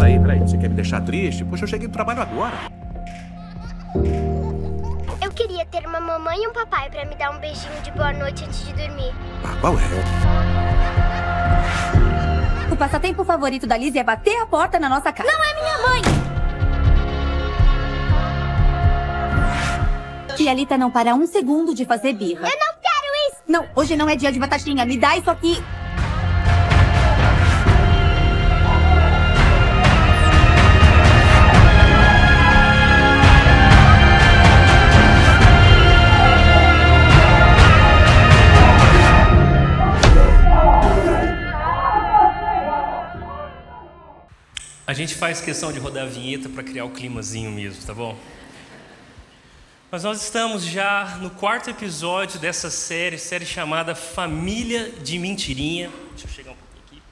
peraí, peraí. Você quer me deixar triste? Poxa, eu cheguei do trabalho agora. Eu queria ter uma mamãe e um papai pra me dar um beijinho de boa noite antes de dormir. Ah, qual é? O passatempo favorito da Liz é bater a porta na nossa casa. Não é minha mãe! Tia Lita não para um segundo de fazer birra. Eu não quero isso! Não, hoje não é dia de batatinha. Me dá isso aqui. A gente faz questão de rodar a vinheta para criar o climazinho mesmo, tá bom? Mas nós estamos já no quarto episódio dessa série, série chamada Família de Mentirinha. Deixa eu chegar um pouquinho aqui.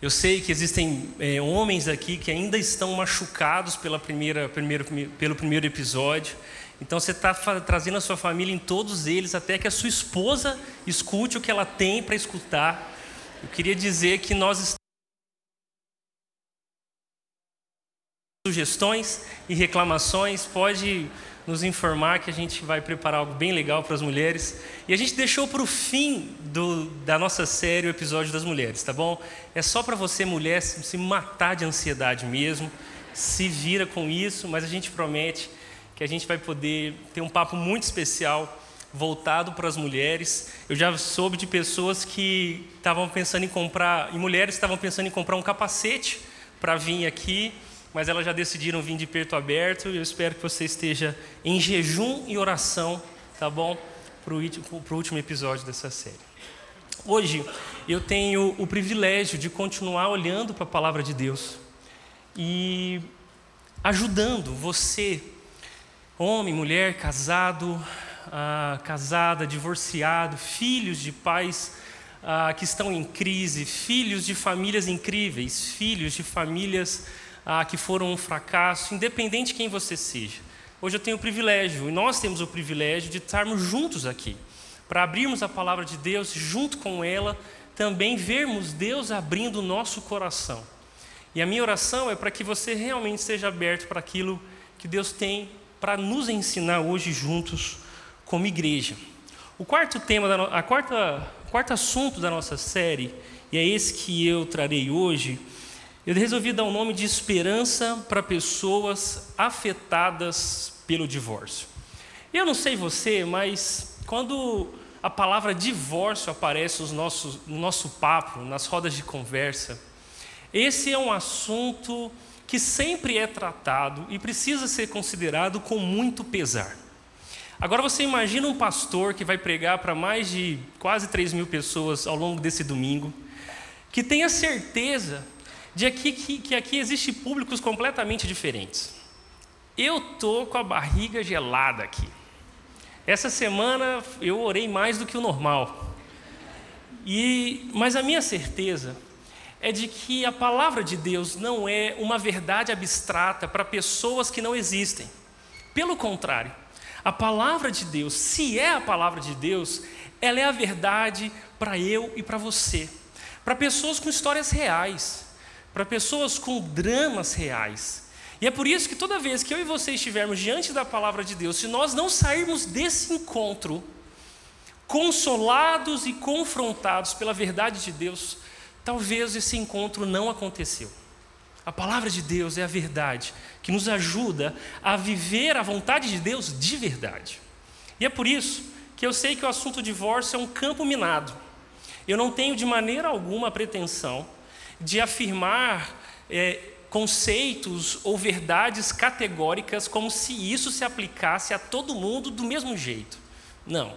Eu sei que existem é, homens aqui que ainda estão machucados pela primeira, primeiro, pelo primeiro episódio. Então você está trazendo a sua família em todos eles, até que a sua esposa escute o que ela tem para escutar. Eu queria dizer que nós sugestões e reclamações, pode nos informar que a gente vai preparar algo bem legal para as mulheres. E a gente deixou para o fim do, da nossa série o episódio das mulheres, tá bom? É só para você, mulher, se matar de ansiedade mesmo, se vira com isso, mas a gente promete que a gente vai poder ter um papo muito especial voltado para as mulheres. Eu já soube de pessoas que estavam pensando em comprar, e mulheres estavam pensando em comprar um capacete para vir aqui mas elas já decidiram vir de peito aberto e eu espero que você esteja em jejum e oração, tá bom? Para o último episódio dessa série. Hoje eu tenho o privilégio de continuar olhando para a palavra de Deus e ajudando você, homem, mulher, casado, ah, casada, divorciado, filhos de pais ah, que estão em crise, filhos de famílias incríveis, filhos de famílias ah, que foram um fracasso, independente de quem você seja. Hoje eu tenho o privilégio, e nós temos o privilégio de estarmos juntos aqui, para abrirmos a palavra de Deus, junto com ela, também vermos Deus abrindo o nosso coração. E a minha oração é para que você realmente seja aberto para aquilo que Deus tem para nos ensinar hoje juntos como igreja. O quarto tema, da a quarta, quarto assunto da nossa série, e é esse que eu trarei hoje, eu resolvi dar o um nome de esperança para pessoas afetadas pelo divórcio. Eu não sei você, mas quando a palavra divórcio aparece no nosso, no nosso papo, nas rodas de conversa, esse é um assunto que sempre é tratado e precisa ser considerado com muito pesar. Agora você imagina um pastor que vai pregar para mais de quase 3 mil pessoas ao longo desse domingo, que tenha certeza de aqui, que, que aqui existe públicos completamente diferentes. Eu tô com a barriga gelada aqui. Essa semana eu orei mais do que o normal. E, mas a minha certeza é de que a palavra de Deus não é uma verdade abstrata para pessoas que não existem. Pelo contrário, a palavra de Deus, se é a palavra de Deus, ela é a verdade para eu e para você, para pessoas com histórias reais para pessoas com dramas reais. E é por isso que toda vez que eu e você estivermos diante da palavra de Deus, se nós não sairmos desse encontro consolados e confrontados pela verdade de Deus, talvez esse encontro não aconteceu. A palavra de Deus é a verdade que nos ajuda a viver a vontade de Deus de verdade. E é por isso que eu sei que o assunto divórcio é um campo minado. Eu não tenho de maneira alguma a pretensão de afirmar é, conceitos ou verdades categóricas como se isso se aplicasse a todo mundo do mesmo jeito. Não.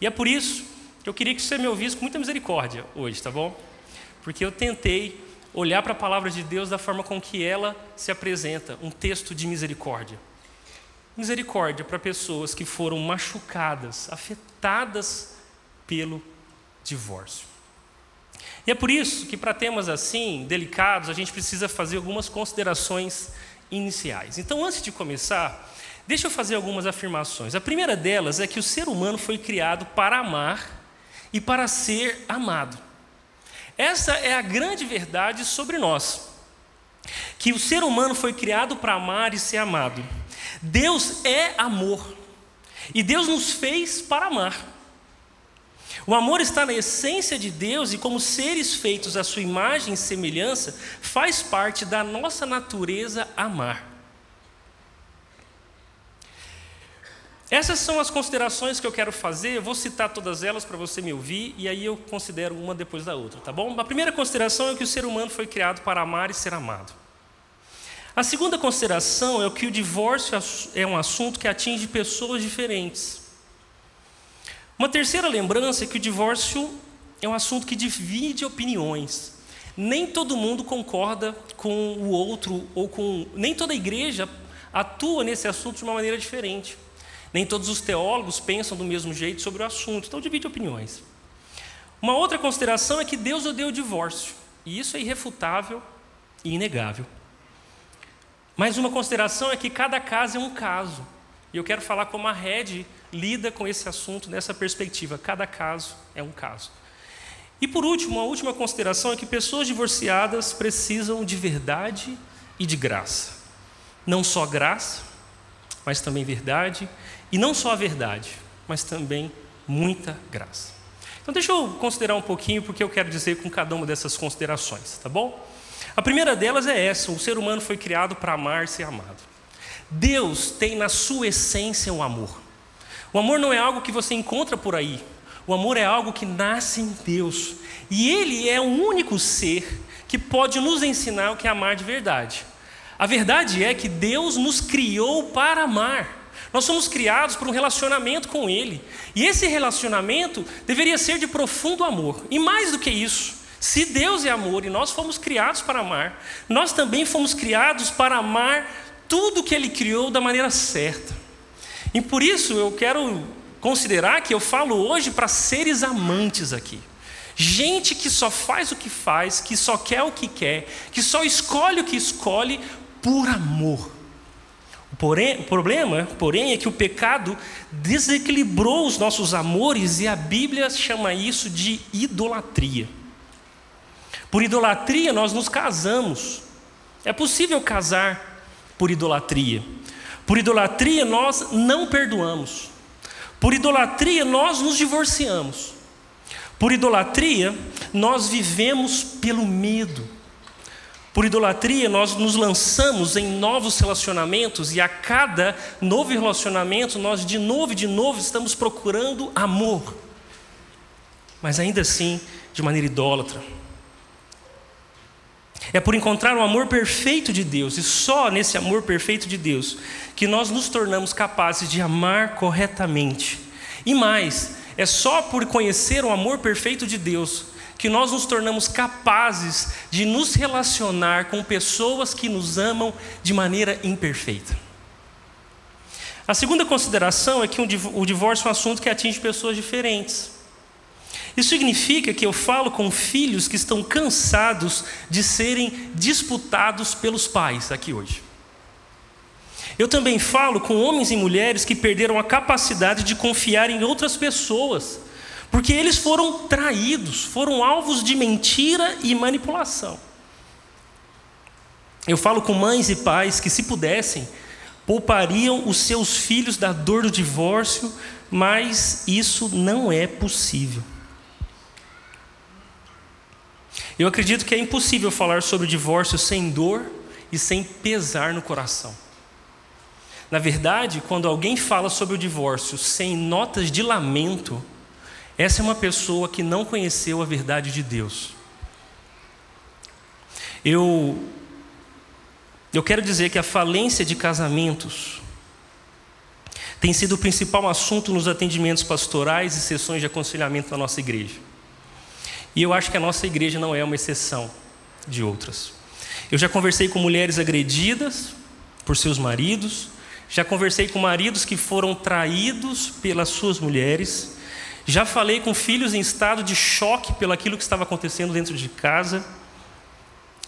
E é por isso que eu queria que você me ouvisse com muita misericórdia hoje, tá bom? Porque eu tentei olhar para a palavra de Deus da forma com que ela se apresenta, um texto de misericórdia. Misericórdia para pessoas que foram machucadas, afetadas pelo divórcio. E é por isso que, para temas assim, delicados, a gente precisa fazer algumas considerações iniciais. Então, antes de começar, deixa eu fazer algumas afirmações. A primeira delas é que o ser humano foi criado para amar e para ser amado. Essa é a grande verdade sobre nós. Que o ser humano foi criado para amar e ser amado. Deus é amor. E Deus nos fez para amar. O amor está na essência de Deus e, como seres feitos à sua imagem e semelhança, faz parte da nossa natureza amar. Essas são as considerações que eu quero fazer, eu vou citar todas elas para você me ouvir e aí eu considero uma depois da outra, tá bom? A primeira consideração é que o ser humano foi criado para amar e ser amado. A segunda consideração é que o divórcio é um assunto que atinge pessoas diferentes. Uma terceira lembrança é que o divórcio é um assunto que divide opiniões. Nem todo mundo concorda com o outro, ou com. Nem toda igreja atua nesse assunto de uma maneira diferente. Nem todos os teólogos pensam do mesmo jeito sobre o assunto, então divide opiniões. Uma outra consideração é que Deus odeia o divórcio, e isso é irrefutável e inegável. Mais uma consideração é que cada caso é um caso, e eu quero falar como a Red lida com esse assunto nessa perspectiva. Cada caso é um caso. E por último, a última consideração é que pessoas divorciadas precisam de verdade e de graça. Não só graça, mas também verdade. E não só a verdade, mas também muita graça. Então, deixa eu considerar um pouquinho porque eu quero dizer com cada uma dessas considerações, tá bom? A primeira delas é essa: o ser humano foi criado para amar e ser amado. Deus tem na sua essência o amor. O amor não é algo que você encontra por aí. O amor é algo que nasce em Deus. E Ele é o único ser que pode nos ensinar o que é amar de verdade. A verdade é que Deus nos criou para amar. Nós somos criados por um relacionamento com Ele. E esse relacionamento deveria ser de profundo amor. E mais do que isso, se Deus é amor e nós fomos criados para amar, nós também fomos criados para amar tudo que Ele criou da maneira certa. E por isso eu quero considerar que eu falo hoje para seres amantes aqui. Gente que só faz o que faz, que só quer o que quer, que só escolhe o que escolhe por amor. Porém, o problema, porém, é que o pecado desequilibrou os nossos amores e a Bíblia chama isso de idolatria. Por idolatria nós nos casamos. É possível casar por idolatria. Por idolatria, nós não perdoamos. Por idolatria, nós nos divorciamos. Por idolatria, nós vivemos pelo medo. Por idolatria, nós nos lançamos em novos relacionamentos e a cada novo relacionamento, nós de novo e de novo estamos procurando amor. Mas ainda assim, de maneira idólatra. É por encontrar o amor perfeito de Deus, e só nesse amor perfeito de Deus, que nós nos tornamos capazes de amar corretamente. E mais, é só por conhecer o amor perfeito de Deus que nós nos tornamos capazes de nos relacionar com pessoas que nos amam de maneira imperfeita. A segunda consideração é que o divórcio é um assunto que atinge pessoas diferentes. Isso significa que eu falo com filhos que estão cansados de serem disputados pelos pais aqui hoje. Eu também falo com homens e mulheres que perderam a capacidade de confiar em outras pessoas, porque eles foram traídos, foram alvos de mentira e manipulação. Eu falo com mães e pais que, se pudessem, poupariam os seus filhos da dor do divórcio, mas isso não é possível. Eu acredito que é impossível falar sobre o divórcio sem dor e sem pesar no coração. Na verdade, quando alguém fala sobre o divórcio sem notas de lamento, essa é uma pessoa que não conheceu a verdade de Deus. Eu eu quero dizer que a falência de casamentos tem sido o principal assunto nos atendimentos pastorais e sessões de aconselhamento da nossa igreja. E eu acho que a nossa igreja não é uma exceção de outras. Eu já conversei com mulheres agredidas por seus maridos, já conversei com maridos que foram traídos pelas suas mulheres, já falei com filhos em estado de choque pelo aquilo que estava acontecendo dentro de casa,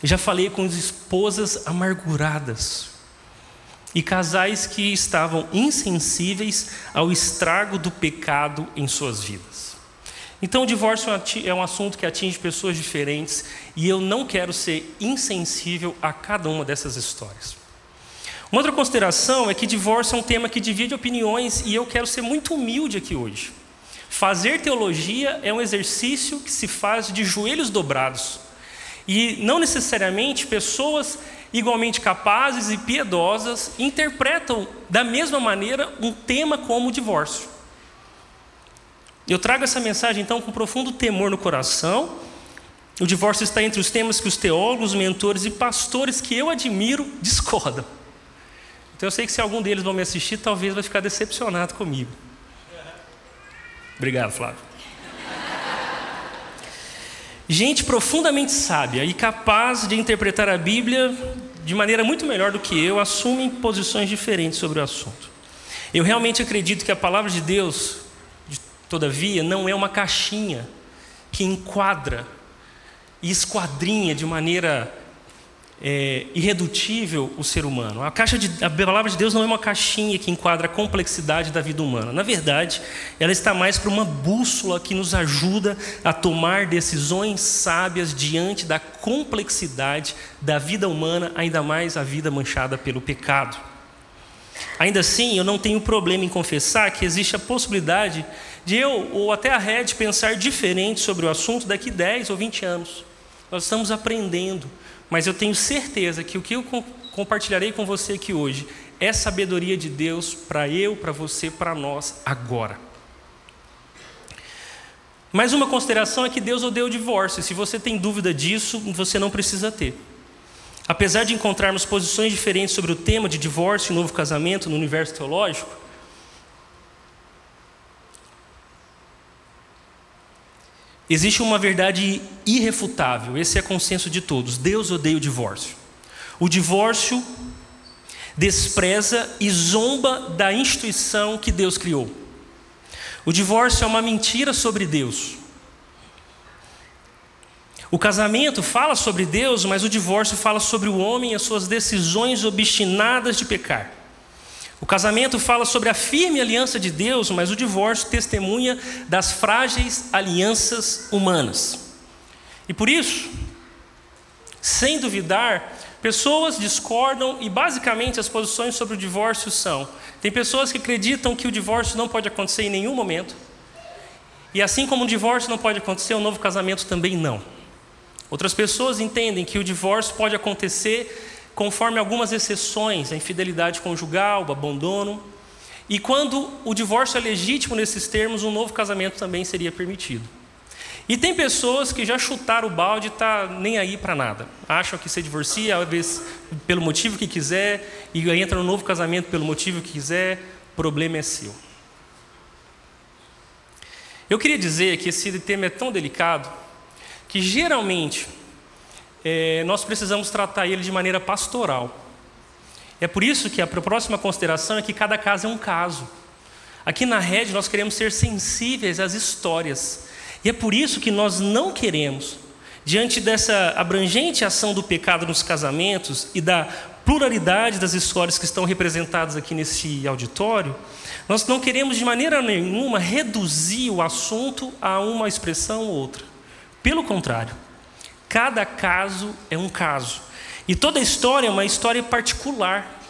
já falei com esposas amarguradas e casais que estavam insensíveis ao estrago do pecado em suas vidas. Então, o divórcio é um assunto que atinge pessoas diferentes e eu não quero ser insensível a cada uma dessas histórias. Uma outra consideração é que divórcio é um tema que divide opiniões e eu quero ser muito humilde aqui hoje. Fazer teologia é um exercício que se faz de joelhos dobrados. E não necessariamente pessoas igualmente capazes e piedosas interpretam da mesma maneira um tema como o divórcio. Eu trago essa mensagem então com profundo temor no coração. O divórcio está entre os temas que os teólogos, mentores e pastores que eu admiro discordam. Então eu sei que se algum deles vão me assistir, talvez vai ficar decepcionado comigo. Obrigado, Flávio. Gente profundamente sábia e capaz de interpretar a Bíblia de maneira muito melhor do que eu, assumem posições diferentes sobre o assunto. Eu realmente acredito que a palavra de Deus, todavia, não é uma caixinha que enquadra e esquadrinha de maneira é, irredutível o ser humano. A, caixa de, a palavra de Deus não é uma caixinha que enquadra a complexidade da vida humana. Na verdade, ela está mais para uma bússola que nos ajuda a tomar decisões sábias diante da complexidade da vida humana, ainda mais a vida manchada pelo pecado. Ainda assim, eu não tenho problema em confessar que existe a possibilidade de eu ou até a Red pensar diferente sobre o assunto daqui 10 ou 20 anos. Nós estamos aprendendo mas eu tenho certeza que o que eu compartilharei com você aqui hoje é sabedoria de Deus para eu, para você, para nós agora. Mais uma consideração é que Deus odeia o divórcio. Se você tem dúvida disso, você não precisa ter. Apesar de encontrarmos posições diferentes sobre o tema de divórcio e novo casamento no universo teológico, Existe uma verdade irrefutável, esse é consenso de todos: Deus odeia o divórcio. O divórcio despreza e zomba da instituição que Deus criou. O divórcio é uma mentira sobre Deus. O casamento fala sobre Deus, mas o divórcio fala sobre o homem e as suas decisões obstinadas de pecar. O casamento fala sobre a firme aliança de Deus, mas o divórcio testemunha das frágeis alianças humanas. E por isso, sem duvidar, pessoas discordam e basicamente as posições sobre o divórcio são: tem pessoas que acreditam que o divórcio não pode acontecer em nenhum momento, e assim como o divórcio não pode acontecer, o novo casamento também não. Outras pessoas entendem que o divórcio pode acontecer conforme algumas exceções, a infidelidade conjugal, o abandono. E quando o divórcio é legítimo nesses termos, um novo casamento também seria permitido. E tem pessoas que já chutaram o balde e tá nem aí para nada. Acham que se divorcia, às vezes pelo motivo que quiser, e entra no novo casamento pelo motivo que quiser, o problema é seu. Eu queria dizer que esse tema é tão delicado que geralmente é, nós precisamos tratar ele de maneira pastoral. É por isso que a próxima consideração é que cada caso é um caso. Aqui na rede nós queremos ser sensíveis às histórias. E é por isso que nós não queremos, diante dessa abrangente ação do pecado nos casamentos e da pluralidade das histórias que estão representadas aqui nesse auditório, nós não queremos de maneira nenhuma reduzir o assunto a uma expressão ou outra. Pelo contrário, Cada caso é um caso. E toda história é uma história particular.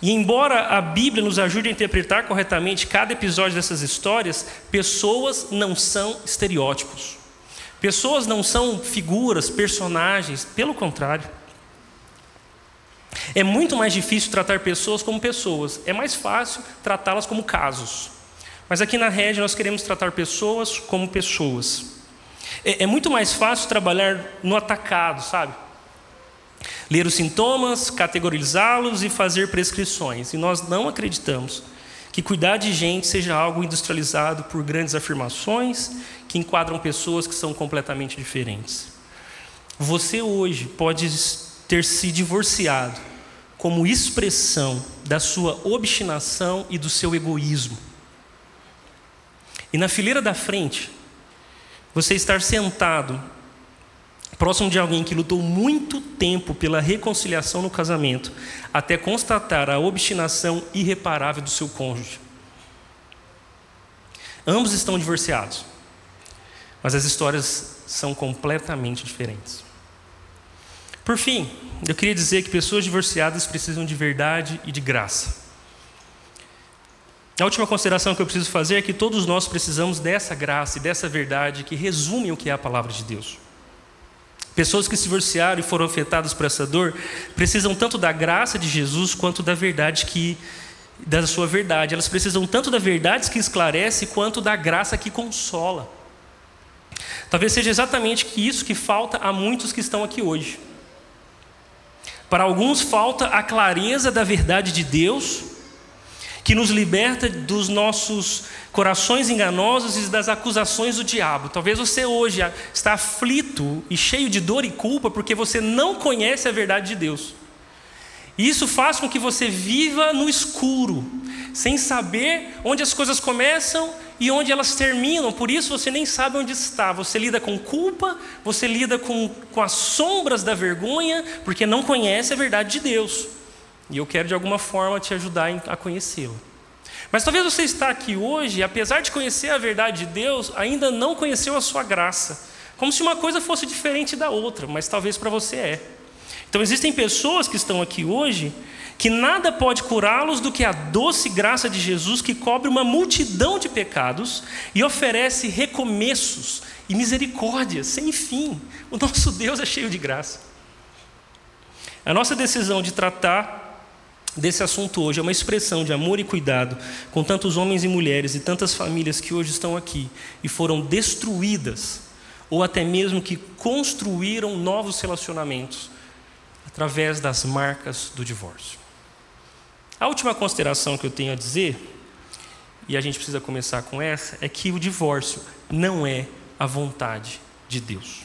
E embora a Bíblia nos ajude a interpretar corretamente cada episódio dessas histórias, pessoas não são estereótipos. Pessoas não são figuras, personagens, pelo contrário. É muito mais difícil tratar pessoas como pessoas, é mais fácil tratá-las como casos. Mas aqui na rede nós queremos tratar pessoas como pessoas. É, é muito mais fácil trabalhar no atacado, sabe? Ler os sintomas, categorizá-los e fazer prescrições. E nós não acreditamos que cuidar de gente seja algo industrializado por grandes afirmações que enquadram pessoas que são completamente diferentes. Você hoje pode ter se divorciado como expressão da sua obstinação e do seu egoísmo. E na fileira da frente, você estar sentado próximo de alguém que lutou muito tempo pela reconciliação no casamento, até constatar a obstinação irreparável do seu cônjuge. Ambos estão divorciados. mas as histórias são completamente diferentes. Por fim, eu queria dizer que pessoas divorciadas precisam de verdade e de graça. A última consideração que eu preciso fazer é que todos nós precisamos dessa graça e dessa verdade que resumem o que é a palavra de Deus. Pessoas que se divorciaram e foram afetadas por essa dor precisam tanto da graça de Jesus quanto da verdade que da sua verdade. Elas precisam tanto da verdade que esclarece quanto da graça que consola. Talvez seja exatamente isso que falta a muitos que estão aqui hoje. Para alguns falta a clareza da verdade de Deus, que nos liberta dos nossos corações enganosos e das acusações do diabo. Talvez você hoje está aflito e cheio de dor e culpa porque você não conhece a verdade de Deus. E isso faz com que você viva no escuro, sem saber onde as coisas começam e onde elas terminam. Por isso você nem sabe onde está. Você lida com culpa, você lida com, com as sombras da vergonha, porque não conhece a verdade de Deus. E eu quero de alguma forma te ajudar a conhecê-lo. Mas talvez você está aqui hoje, apesar de conhecer a verdade de Deus, ainda não conheceu a sua graça. Como se uma coisa fosse diferente da outra, mas talvez para você é. Então existem pessoas que estão aqui hoje que nada pode curá-los do que a doce graça de Jesus que cobre uma multidão de pecados e oferece recomeços e misericórdia sem fim. O nosso Deus é cheio de graça. A nossa decisão de tratar desse assunto hoje é uma expressão de amor e cuidado com tantos homens e mulheres e tantas famílias que hoje estão aqui e foram destruídas, ou até mesmo que construíram novos relacionamentos através das marcas do divórcio. A última consideração que eu tenho a dizer, e a gente precisa começar com essa, é que o divórcio não é a vontade de Deus.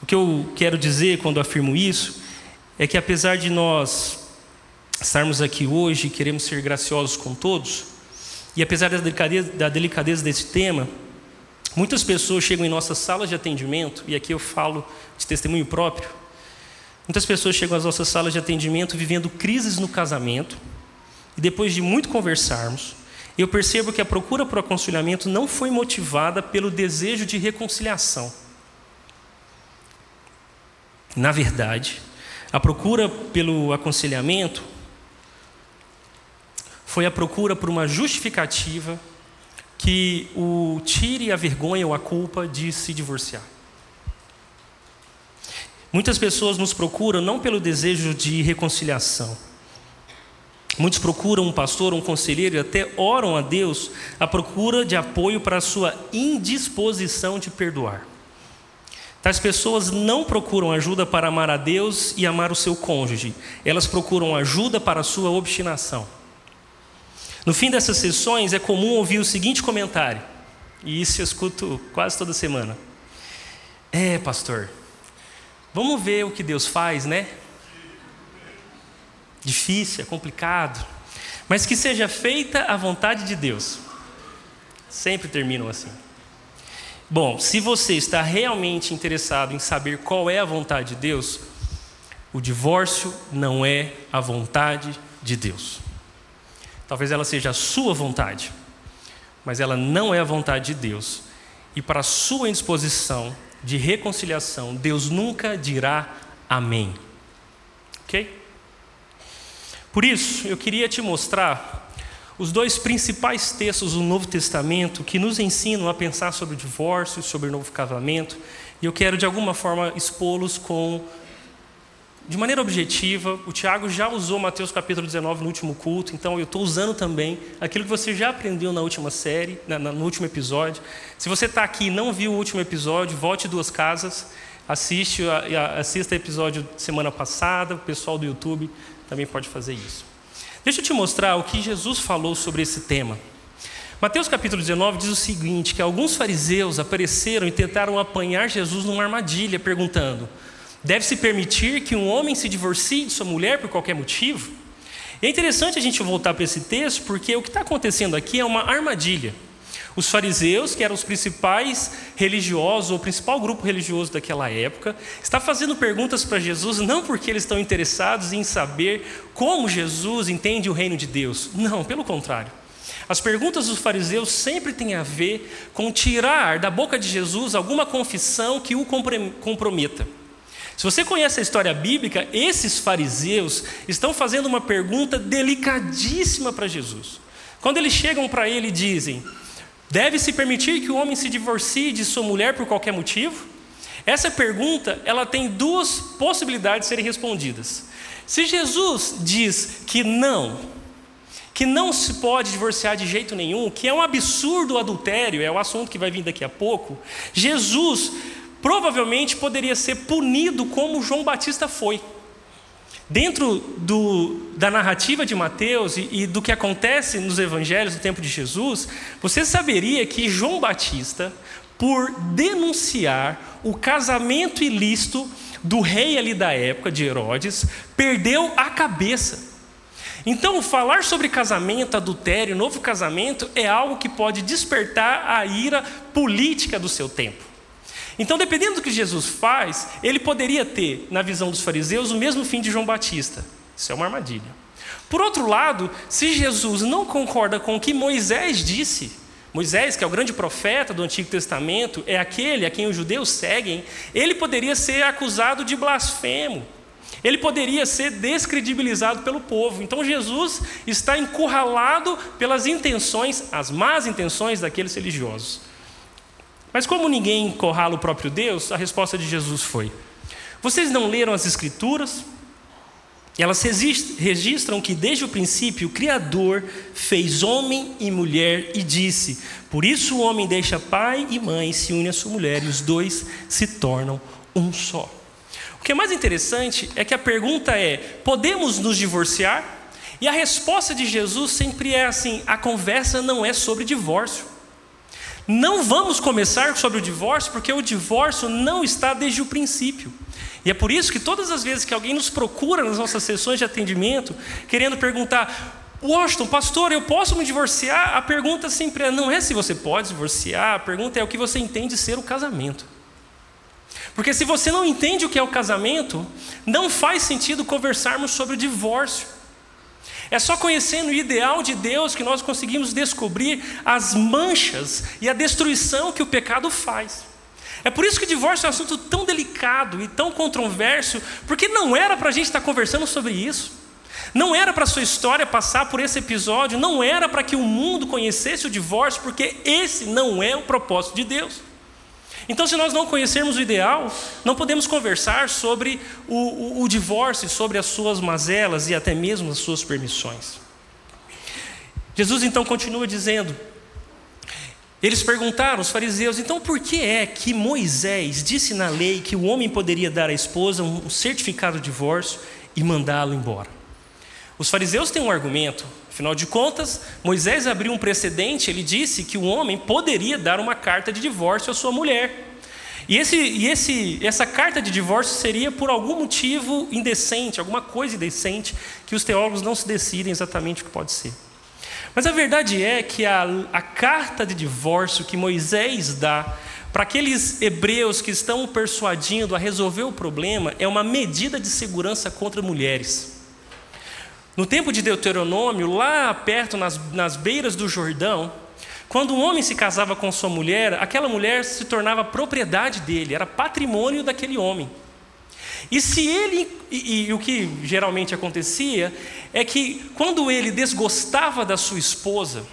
O que eu quero dizer quando afirmo isso é que apesar de nós estarmos aqui hoje, queremos ser graciosos com todos, e apesar da delicadeza, da delicadeza desse tema, muitas pessoas chegam em nossas salas de atendimento, e aqui eu falo de testemunho próprio, muitas pessoas chegam às nossas salas de atendimento vivendo crises no casamento, e depois de muito conversarmos, eu percebo que a procura por aconselhamento não foi motivada pelo desejo de reconciliação. Na verdade, a procura pelo aconselhamento foi a procura por uma justificativa que o tire a vergonha ou a culpa de se divorciar. Muitas pessoas nos procuram não pelo desejo de reconciliação. Muitos procuram um pastor, um conselheiro e até oram a Deus à procura de apoio para a sua indisposição de perdoar. Tais pessoas não procuram ajuda para amar a Deus e amar o seu cônjuge, elas procuram ajuda para a sua obstinação. No fim dessas sessões é comum ouvir o seguinte comentário, e isso eu escuto quase toda semana. É, pastor, vamos ver o que Deus faz, né? Difícil, é complicado, mas que seja feita a vontade de Deus. Sempre terminam assim. Bom, se você está realmente interessado em saber qual é a vontade de Deus, o divórcio não é a vontade de Deus. Talvez ela seja a sua vontade, mas ela não é a vontade de Deus. E para a sua indisposição de reconciliação, Deus nunca dirá amém. Ok? Por isso, eu queria te mostrar os dois principais textos do Novo Testamento que nos ensinam a pensar sobre o divórcio, sobre o novo casamento, e eu quero de alguma forma expô-los com de maneira objetiva, o Tiago já usou Mateus capítulo 19 no último culto, então eu estou usando também aquilo que você já aprendeu na última série, na, na, no último episódio. Se você está aqui e não viu o último episódio, volte duas casas, assiste, assista o episódio semana passada, o pessoal do YouTube também pode fazer isso. Deixa eu te mostrar o que Jesus falou sobre esse tema. Mateus capítulo 19 diz o seguinte: que alguns fariseus apareceram e tentaram apanhar Jesus numa armadilha, perguntando: Deve-se permitir que um homem se divorcie de sua mulher por qualquer motivo? É interessante a gente voltar para esse texto, porque o que está acontecendo aqui é uma armadilha. Os fariseus, que eram os principais religiosos, ou o principal grupo religioso daquela época, está fazendo perguntas para Jesus não porque eles estão interessados em saber como Jesus entende o reino de Deus. Não, pelo contrário. As perguntas dos fariseus sempre têm a ver com tirar da boca de Jesus alguma confissão que o comprometa. Se você conhece a história bíblica, esses fariseus estão fazendo uma pergunta delicadíssima para Jesus. Quando eles chegam para ele e dizem: Deve-se permitir que o homem se divorcie de sua mulher por qualquer motivo? Essa pergunta, ela tem duas possibilidades de serem respondidas. Se Jesus diz que não, que não se pode divorciar de jeito nenhum, que é um absurdo o adultério, é o assunto que vai vir daqui a pouco, Jesus provavelmente poderia ser punido como João Batista foi. Dentro do, da narrativa de Mateus e, e do que acontece nos evangelhos do tempo de Jesus, você saberia que João Batista, por denunciar o casamento ilícito do rei ali da época, de Herodes, perdeu a cabeça. Então, falar sobre casamento, adultério, novo casamento é algo que pode despertar a ira política do seu tempo. Então, dependendo do que Jesus faz, ele poderia ter, na visão dos fariseus, o mesmo fim de João Batista. Isso é uma armadilha. Por outro lado, se Jesus não concorda com o que Moisés disse, Moisés, que é o grande profeta do Antigo Testamento, é aquele a quem os judeus seguem, ele poderia ser acusado de blasfemo. Ele poderia ser descredibilizado pelo povo. Então Jesus está encurralado pelas intenções, as más intenções daqueles religiosos. Mas como ninguém encurrala o próprio Deus, a resposta de Jesus foi: Vocês não leram as Escrituras? Elas registram que desde o princípio o Criador fez homem e mulher e disse: Por isso o homem deixa pai e mãe, se une à sua mulher, e os dois se tornam um só. O que é mais interessante é que a pergunta é: podemos nos divorciar? E a resposta de Jesus sempre é assim: a conversa não é sobre divórcio. Não vamos começar sobre o divórcio, porque o divórcio não está desde o princípio. E é por isso que todas as vezes que alguém nos procura nas nossas sessões de atendimento, querendo perguntar, Washington, pastor, eu posso me divorciar? A pergunta sempre é: não é se você pode divorciar, a pergunta é o que você entende ser o casamento. Porque se você não entende o que é o casamento, não faz sentido conversarmos sobre o divórcio. É só conhecendo o ideal de Deus que nós conseguimos descobrir as manchas e a destruição que o pecado faz. É por isso que o divórcio é um assunto tão delicado e tão controverso, porque não era para a gente estar conversando sobre isso. Não era para a sua história passar por esse episódio, não era para que o mundo conhecesse o divórcio, porque esse não é o propósito de Deus. Então, se nós não conhecermos o ideal, não podemos conversar sobre o, o, o divórcio, sobre as suas mazelas e até mesmo as suas permissões. Jesus então continua dizendo: eles perguntaram, os fariseus, então por que é que Moisés disse na lei que o homem poderia dar à esposa um certificado de divórcio e mandá-lo embora? Os fariseus têm um argumento, afinal de contas, Moisés abriu um precedente, ele disse que o homem poderia dar uma carta de divórcio à sua mulher. E, esse, e esse, essa carta de divórcio seria por algum motivo indecente, alguma coisa indecente, que os teólogos não se decidem exatamente o que pode ser. Mas a verdade é que a, a carta de divórcio que Moisés dá para aqueles hebreus que estão persuadindo a resolver o problema é uma medida de segurança contra mulheres. No tempo de Deuteronômio, lá perto, nas, nas beiras do Jordão, quando um homem se casava com sua mulher, aquela mulher se tornava propriedade dele, era patrimônio daquele homem. E se ele, e, e, o que geralmente acontecia, é que quando ele desgostava da sua esposa,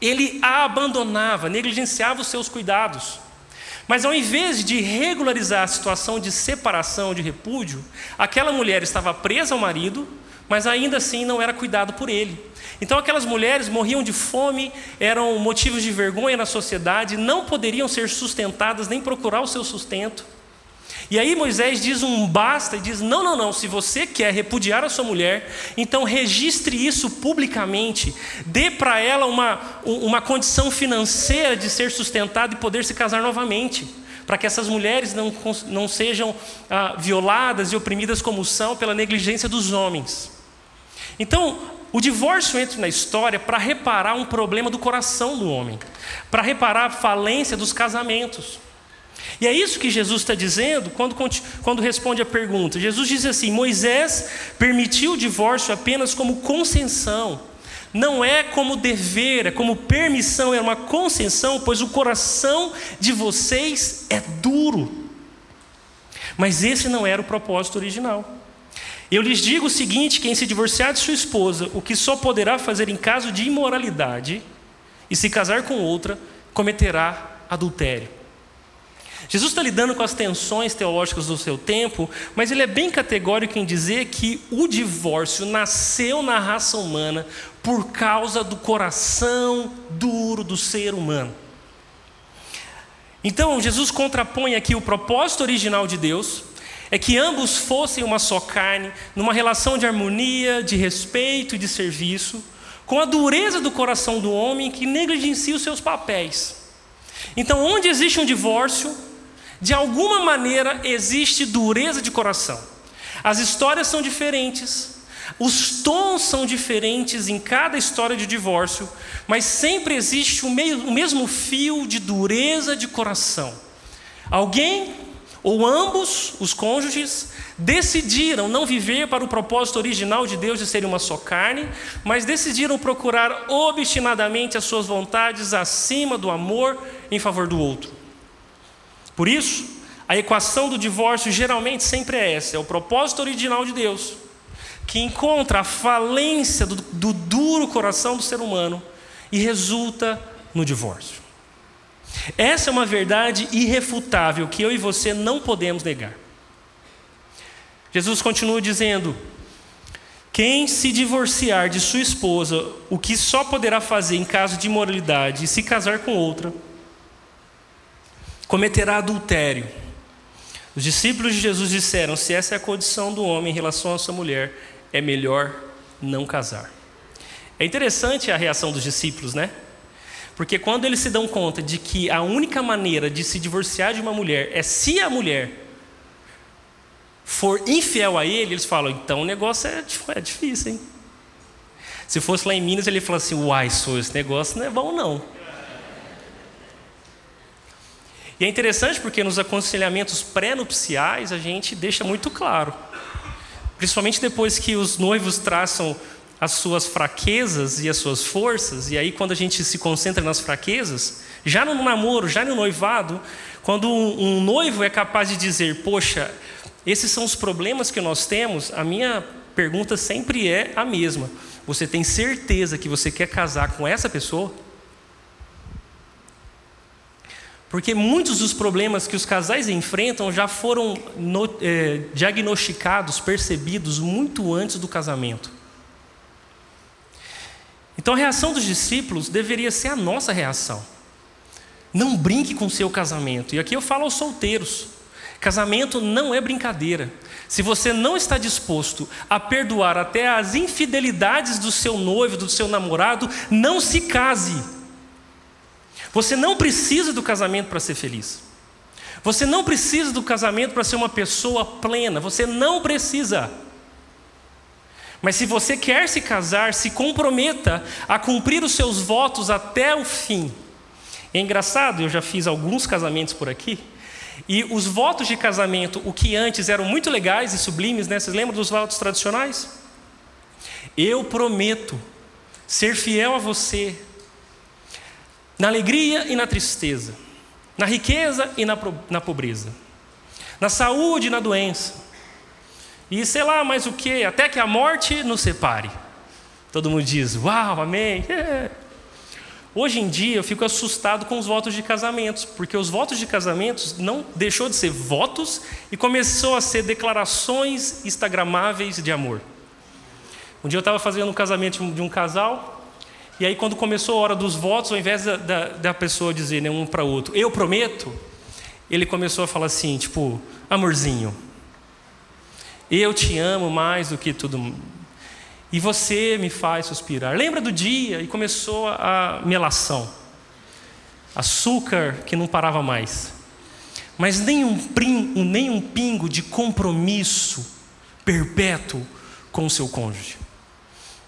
ele a abandonava, negligenciava os seus cuidados. Mas ao invés de regularizar a situação de separação, de repúdio, aquela mulher estava presa ao marido, mas ainda assim não era cuidado por ele. Então aquelas mulheres morriam de fome, eram motivos de vergonha na sociedade, não poderiam ser sustentadas nem procurar o seu sustento. E aí Moisés diz um basta e diz: não, não, não, se você quer repudiar a sua mulher, então registre isso publicamente, dê para ela uma, uma condição financeira de ser sustentada e poder se casar novamente para que essas mulheres não, não sejam ah, violadas e oprimidas como são pela negligência dos homens. Então, o divórcio entra na história para reparar um problema do coração do homem, para reparar a falência dos casamentos. E é isso que Jesus está dizendo quando, quando responde a pergunta. Jesus diz assim: Moisés permitiu o divórcio apenas como concessão, Não é como dever, é como permissão, é uma concessão, pois o coração de vocês é duro. Mas esse não era o propósito original. Eu lhes digo o seguinte: quem se divorciar de sua esposa, o que só poderá fazer em caso de imoralidade, e se casar com outra, cometerá adultério. Jesus está lidando com as tensões teológicas do seu tempo, mas ele é bem categórico em dizer que o divórcio nasceu na raça humana por causa do coração duro do ser humano. Então, Jesus contrapõe aqui o propósito original de Deus, é que ambos fossem uma só carne, numa relação de harmonia, de respeito e de serviço, com a dureza do coração do homem que negligencia os seus papéis. Então, onde existe um divórcio, de alguma maneira existe dureza de coração. As histórias são diferentes, os tons são diferentes em cada história de divórcio, mas sempre existe o, mesmo fio de dureza de coração. Alguém ou ambos os cônjuges decidiram não viver para o propósito original de Deus de ser uma só carne, mas decidiram procurar obstinadamente as suas vontades acima do amor em favor do outro. Por isso, a equação do divórcio geralmente sempre é essa: é o propósito original de Deus, que encontra a falência do, do duro coração do ser humano e resulta no divórcio. Essa é uma verdade irrefutável que eu e você não podemos negar. Jesus continua dizendo: quem se divorciar de sua esposa, o que só poderá fazer em caso de imoralidade e se casar com outra, cometerá adultério. Os discípulos de Jesus disseram: se essa é a condição do homem em relação à sua mulher, é melhor não casar. É interessante a reação dos discípulos, né? Porque quando eles se dão conta de que a única maneira de se divorciar de uma mulher é se a mulher for infiel a ele, eles falam: então o negócio é, é difícil, hein? Se fosse lá em Minas, ele fala assim: uai, sou, esse negócio não é bom, não. E é interessante porque nos aconselhamentos pré-nupciais a gente deixa muito claro, principalmente depois que os noivos traçam as suas fraquezas e as suas forças, e aí quando a gente se concentra nas fraquezas, já no namoro, já no noivado, quando um, noivo é capaz de dizer, poxa, esses são os problemas que nós temos, a minha pergunta sempre é a mesma: você tem certeza que você quer casar com essa pessoa? Porque muitos dos problemas que os casais enfrentam já foram no, é, diagnosticados, percebidos muito antes do casamento. Então a reação dos discípulos deveria ser a nossa reação. Não brinque com seu casamento. E aqui eu falo aos solteiros: casamento não é brincadeira. Se você não está disposto a perdoar até as infidelidades do seu noivo, do seu namorado, não se case. Você não precisa do casamento para ser feliz. Você não precisa do casamento para ser uma pessoa plena. Você não precisa. Mas se você quer se casar, se comprometa a cumprir os seus votos até o fim. É engraçado, eu já fiz alguns casamentos por aqui, e os votos de casamento, o que antes eram muito legais e sublimes, né? Vocês lembram dos votos tradicionais? Eu prometo ser fiel a você na alegria e na tristeza, na riqueza e na, na pobreza, na saúde e na doença, e sei lá mais o que, até que a morte nos separe. Todo mundo diz, uau, amém. Yeah. Hoje em dia eu fico assustado com os votos de casamentos, porque os votos de casamentos não deixou de ser votos e começou a ser declarações instagramáveis de amor. Um dia eu estava fazendo um casamento de um casal, e aí quando começou a hora dos votos, ao invés da, da, da pessoa dizer né, um para o outro, eu prometo, ele começou a falar assim, tipo, amorzinho, eu te amo mais do que tudo. E você me faz suspirar. Lembra do dia? E começou a melação. Açúcar que não parava mais. Mas nem um, nem um pingo de compromisso perpétuo com o seu cônjuge.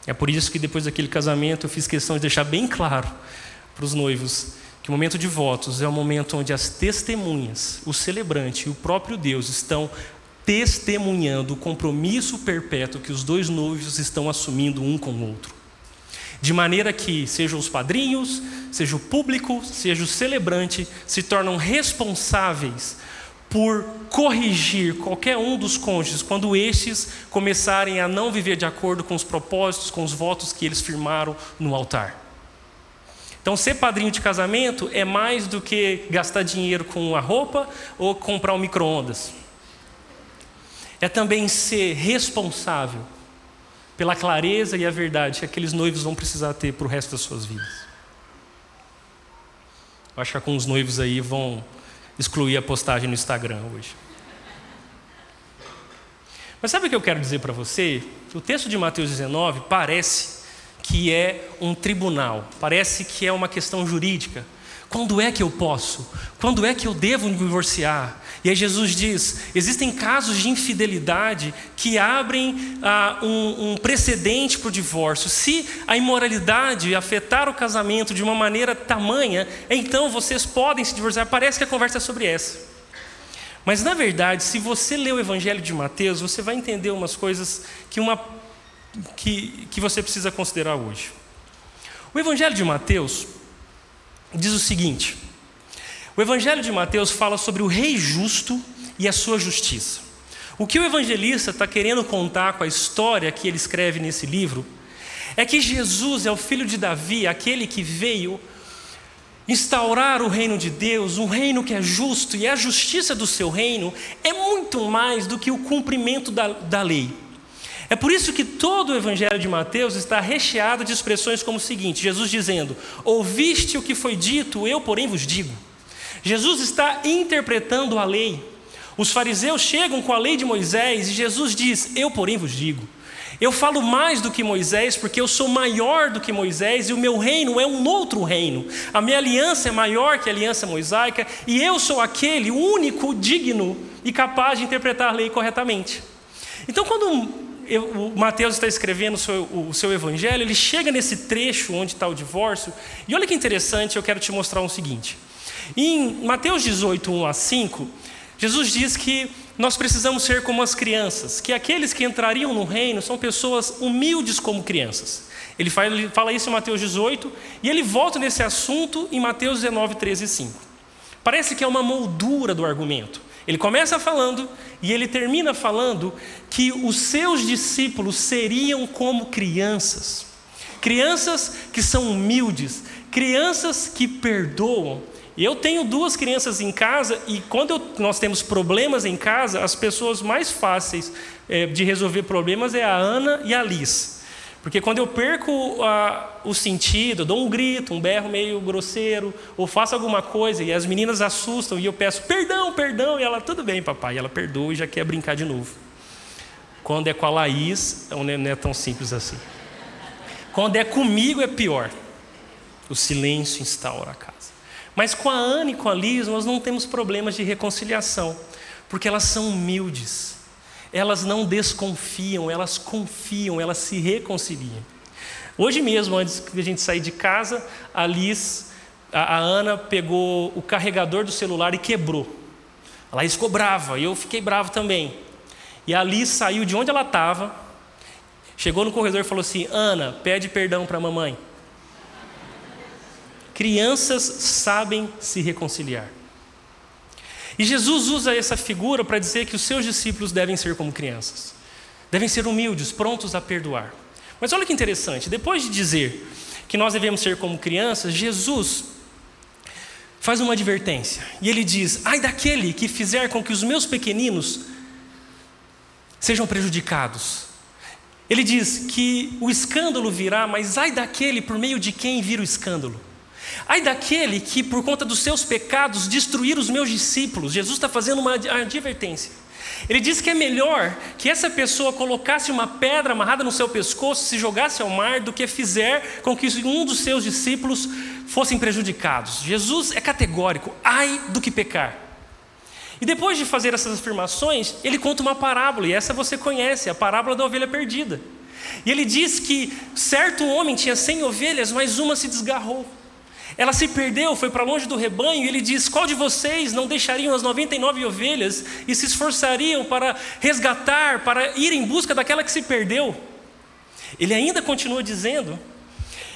É por isso que depois daquele casamento eu fiz questão de deixar bem claro para os noivos que o momento de votos é o momento onde as testemunhas, o celebrante e o próprio Deus estão testemunhando o compromisso perpétuo que os dois noivos estão assumindo um com o outro. de maneira que sejam os padrinhos, seja o público, seja o celebrante, se tornam responsáveis por corrigir qualquer um dos cônjuges quando estes começarem a não viver de acordo com os propósitos, com os votos que eles firmaram no altar. Então, ser padrinho de casamento é mais do que gastar dinheiro com a roupa ou comprar um micro-ondas. É também ser responsável pela clareza e a verdade que aqueles noivos vão precisar ter para o resto das suas vidas. Eu acho que alguns noivos aí vão excluir a postagem no Instagram hoje. Mas sabe o que eu quero dizer para você? O texto de Mateus 19 parece que é um tribunal, parece que é uma questão jurídica. Quando é que eu posso? Quando é que eu devo divorciar? E aí Jesus diz: existem casos de infidelidade que abrem ah, um, um precedente para o divórcio. Se a imoralidade afetar o casamento de uma maneira tamanha, então vocês podem se divorciar. Parece que a conversa é sobre essa. Mas na verdade, se você ler o Evangelho de Mateus, você vai entender umas coisas que, uma, que, que você precisa considerar hoje. O Evangelho de Mateus diz o seguinte: o Evangelho de Mateus fala sobre o rei justo e a sua justiça. O que o evangelista está querendo contar com a história que ele escreve nesse livro é que Jesus é o filho de Davi, aquele que veio instaurar o reino de Deus, um reino que é justo, e a justiça do seu reino é muito mais do que o cumprimento da, da lei. É por isso que todo o Evangelho de Mateus está recheado de expressões como o seguinte: Jesus dizendo, Ouviste o que foi dito, eu, porém, vos digo. Jesus está interpretando a lei. Os fariseus chegam com a lei de Moisés e Jesus diz: Eu, porém, vos digo. Eu falo mais do que Moisés, porque eu sou maior do que Moisés e o meu reino é um outro reino. A minha aliança é maior que a aliança mosaica e eu sou aquele único digno e capaz de interpretar a lei corretamente. Então, quando o Mateus está escrevendo o seu, o seu evangelho, ele chega nesse trecho onde está o divórcio, e olha que interessante, eu quero te mostrar o um seguinte. Em Mateus 18, 1 a 5, Jesus diz que nós precisamos ser como as crianças, que aqueles que entrariam no reino são pessoas humildes como crianças. Ele fala isso em Mateus 18 e ele volta nesse assunto em Mateus 19, 13 e 5. Parece que é uma moldura do argumento. Ele começa falando e ele termina falando que os seus discípulos seriam como crianças. Crianças que são humildes, crianças que perdoam, eu tenho duas crianças em casa e quando eu, nós temos problemas em casa, as pessoas mais fáceis é, de resolver problemas é a Ana e a Liz. Porque quando eu perco a, o sentido, dou um grito, um berro meio grosseiro, ou faço alguma coisa e as meninas assustam e eu peço perdão, perdão, e ela, tudo bem, papai, e ela perdoa e já quer brincar de novo. Quando é com a Laís, não é tão simples assim. Quando é comigo, é pior. O silêncio instaura a casa. Mas com a Ana e com a Liz, nós não temos problemas de reconciliação, porque elas são humildes, elas não desconfiam, elas confiam, elas se reconciliam. Hoje mesmo, antes de a gente sair de casa, a Liz, a, a Ana pegou o carregador do celular e quebrou. A Laís ficou brava, e eu fiquei bravo também. E a Liz saiu de onde ela estava, chegou no corredor e falou assim: Ana, pede perdão para a mamãe. Crianças sabem se reconciliar. E Jesus usa essa figura para dizer que os seus discípulos devem ser como crianças, devem ser humildes, prontos a perdoar. Mas olha que interessante, depois de dizer que nós devemos ser como crianças, Jesus faz uma advertência e ele diz: Ai daquele que fizer com que os meus pequeninos sejam prejudicados. Ele diz que o escândalo virá, mas ai daquele por meio de quem vira o escândalo. Ai daquele que, por conta dos seus pecados, destruir os meus discípulos. Jesus está fazendo uma advertência. Ele diz que é melhor que essa pessoa colocasse uma pedra amarrada no seu pescoço e se jogasse ao mar do que fizer com que um dos seus discípulos fossem prejudicados. Jesus é categórico: ai do que pecar. E depois de fazer essas afirmações, ele conta uma parábola, e essa você conhece, a parábola da ovelha perdida. E ele diz que certo homem tinha cem ovelhas, mas uma se desgarrou. Ela se perdeu, foi para longe do rebanho, e ele diz: Qual de vocês não deixariam as 99 ovelhas e se esforçariam para resgatar, para ir em busca daquela que se perdeu? Ele ainda continua dizendo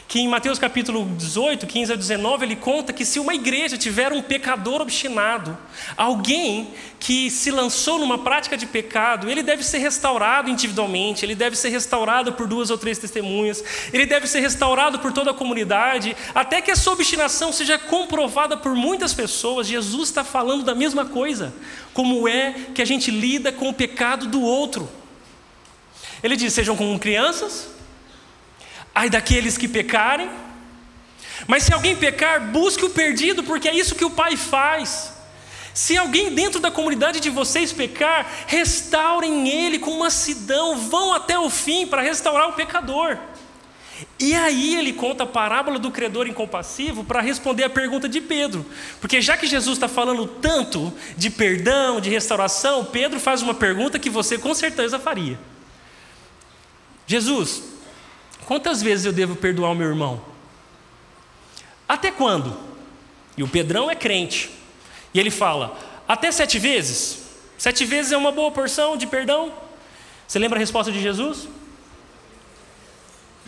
que em Mateus capítulo 18, 15 a 19, ele conta que se uma igreja tiver um pecador obstinado, alguém que se lançou numa prática de pecado, ele deve ser restaurado individualmente, ele deve ser restaurado por duas ou três testemunhas, ele deve ser restaurado por toda a comunidade, até que a sua obstinação seja comprovada por muitas pessoas. Jesus está falando da mesma coisa, como é que a gente lida com o pecado do outro. Ele diz: sejam como crianças, ai daqueles que pecarem. Mas se alguém pecar, busque o perdido, porque é isso que o Pai faz. Se alguém dentro da comunidade de vocês pecar, restaurem ele com mansidão, vão até o fim para restaurar o pecador. E aí ele conta a parábola do credor incompassivo para responder a pergunta de Pedro. Porque já que Jesus está falando tanto de perdão, de restauração, Pedro faz uma pergunta que você com certeza faria. Jesus, Quantas vezes eu devo perdoar o meu irmão? Até quando? E o Pedrão é crente. E ele fala: até sete vezes? Sete vezes é uma boa porção de perdão? Você lembra a resposta de Jesus? Ele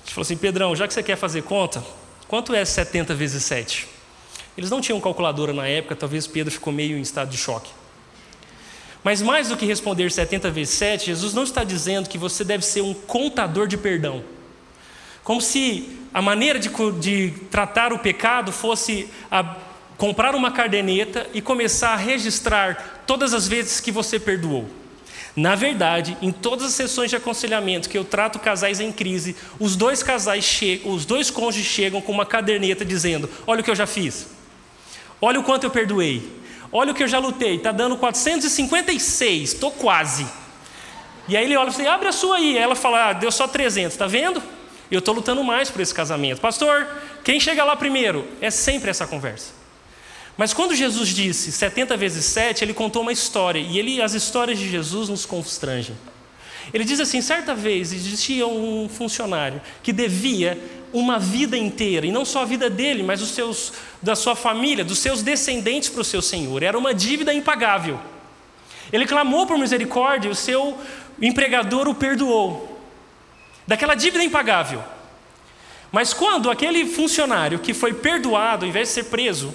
falou assim: Pedrão, já que você quer fazer conta, quanto é 70 vezes 7? Eles não tinham calculadora na época, talvez Pedro ficou meio em estado de choque. Mas mais do que responder 70 vezes 7, Jesus não está dizendo que você deve ser um contador de perdão. Como se a maneira de, de tratar o pecado fosse a, comprar uma caderneta e começar a registrar todas as vezes que você perdoou. Na verdade, em todas as sessões de aconselhamento que eu trato casais em crise, os dois casais chegam, os dois cônjuges chegam com uma caderneta dizendo: Olha o que eu já fiz, olha o quanto eu perdoei, olha o que eu já lutei, está dando 456, estou quase. E aí ele olha e fala: Abre a sua aí. Ela fala: ah, Deu só 300, está vendo? E eu estou lutando mais por esse casamento. Pastor, quem chega lá primeiro? É sempre essa conversa. Mas quando Jesus disse 70 vezes 7, ele contou uma história. E ele, as histórias de Jesus nos constrangem. Ele diz assim: certa vez existia um funcionário que devia uma vida inteira, e não só a vida dele, mas os seus, da sua família, dos seus descendentes para o seu senhor. Era uma dívida impagável. Ele clamou por misericórdia e o seu empregador o perdoou daquela dívida impagável. Mas quando aquele funcionário que foi perdoado, ao invés de ser preso,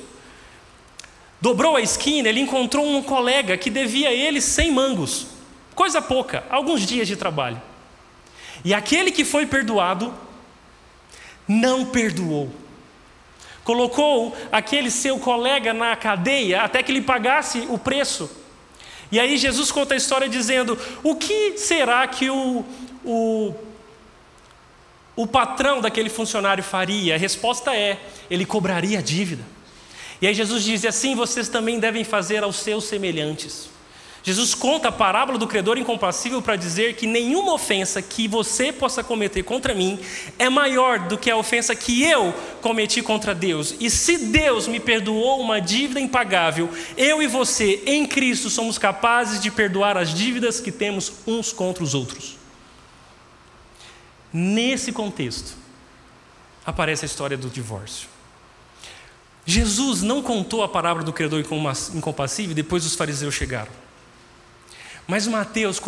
dobrou a esquina, ele encontrou um colega que devia a ele 100 mangos, coisa pouca, alguns dias de trabalho. E aquele que foi perdoado não perdoou. Colocou aquele seu colega na cadeia até que ele pagasse o preço. E aí Jesus conta a história dizendo: o que será que o, o o patrão daquele funcionário faria? A resposta é: ele cobraria a dívida. E aí Jesus diz: assim vocês também devem fazer aos seus semelhantes. Jesus conta a parábola do credor incompassível para dizer que nenhuma ofensa que você possa cometer contra mim é maior do que a ofensa que eu cometi contra Deus. E se Deus me perdoou uma dívida impagável, eu e você, em Cristo, somos capazes de perdoar as dívidas que temos uns contra os outros. Nesse contexto, aparece a história do divórcio. Jesus não contou a parábola do credor incompassível depois os fariseus chegaram. Mas Mateus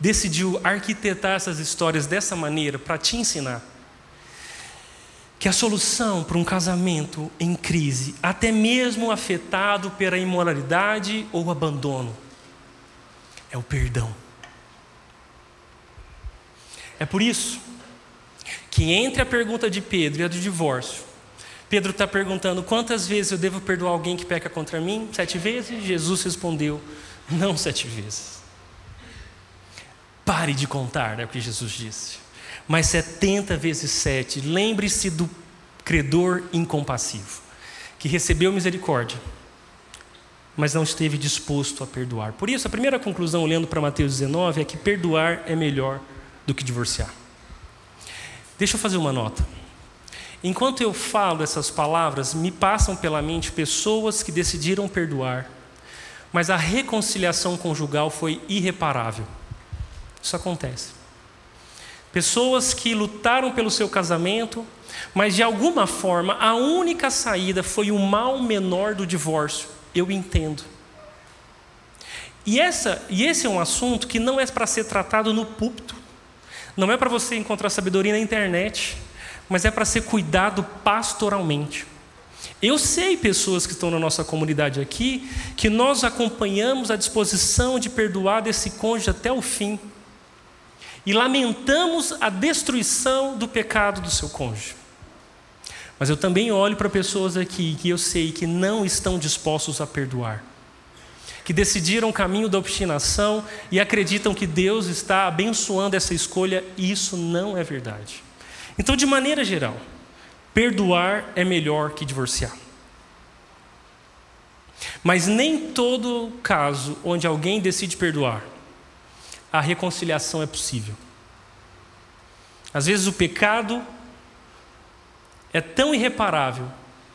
decidiu arquitetar essas histórias dessa maneira para te ensinar que a solução para um casamento em crise, até mesmo afetado pela imoralidade ou abandono, é o perdão. É por isso que entre a pergunta de Pedro e a do divórcio, Pedro está perguntando quantas vezes eu devo perdoar alguém que peca contra mim? Sete vezes? Jesus respondeu: não sete vezes. Pare de contar, é o que Jesus disse. Mas setenta vezes sete. Lembre-se do credor incompassivo, que recebeu misericórdia, mas não esteve disposto a perdoar. Por isso, a primeira conclusão, olhando para Mateus 19, é que perdoar é melhor do que divorciar. Deixa eu fazer uma nota. Enquanto eu falo essas palavras, me passam pela mente pessoas que decidiram perdoar, mas a reconciliação conjugal foi irreparável. Isso acontece. Pessoas que lutaram pelo seu casamento, mas de alguma forma a única saída foi o mal menor do divórcio. Eu entendo. E, essa, e esse é um assunto que não é para ser tratado no púlpito. Não é para você encontrar sabedoria na internet, mas é para ser cuidado pastoralmente. Eu sei pessoas que estão na nossa comunidade aqui que nós acompanhamos a disposição de perdoar desse cônjuge até o fim e lamentamos a destruição do pecado do seu cônjuge. Mas eu também olho para pessoas aqui que eu sei que não estão dispostos a perdoar, que decidiram o caminho da obstinação e acreditam que Deus está abençoando essa escolha, e isso não é verdade. Então, de maneira geral, perdoar é melhor que divorciar. Mas nem todo caso onde alguém decide perdoar, a reconciliação é possível. Às vezes o pecado é tão irreparável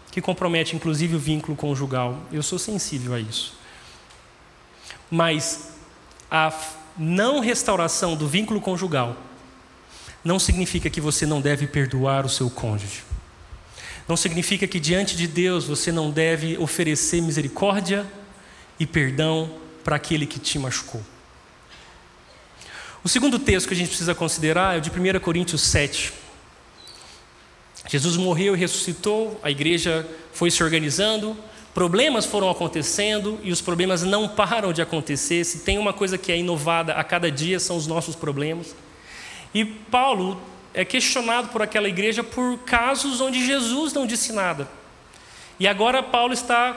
que compromete inclusive o vínculo conjugal. Eu sou sensível a isso. Mas a não restauração do vínculo conjugal não significa que você não deve perdoar o seu cônjuge. Não significa que diante de Deus você não deve oferecer misericórdia e perdão para aquele que te machucou. O segundo texto que a gente precisa considerar é o de 1 Coríntios 7. Jesus morreu e ressuscitou, a igreja foi se organizando, problemas foram acontecendo e os problemas não param de acontecer. Se tem uma coisa que é inovada a cada dia, são os nossos problemas. E Paulo é questionado por aquela igreja por casos onde Jesus não disse nada. E agora Paulo está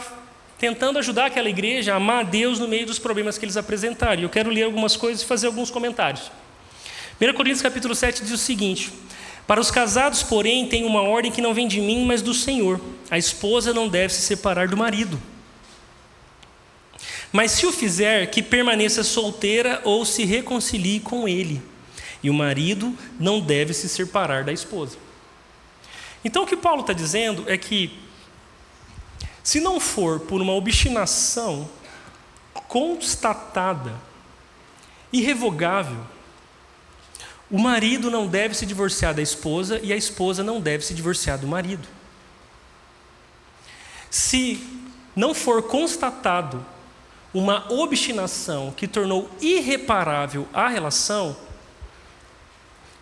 tentando ajudar aquela igreja a amar a Deus no meio dos problemas que eles apresentaram. Eu quero ler algumas coisas e fazer alguns comentários. 1 Coríntios capítulo 7 diz o seguinte: Para os casados, porém, tem uma ordem que não vem de mim, mas do Senhor. A esposa não deve se separar do marido. Mas se o fizer, que permaneça solteira ou se reconcilie com ele. E o marido não deve se separar da esposa. Então o que Paulo está dizendo é que se não for por uma obstinação constatada, irrevogável, o marido não deve se divorciar da esposa e a esposa não deve se divorciar do marido. Se não for constatado uma obstinação que tornou irreparável a relação,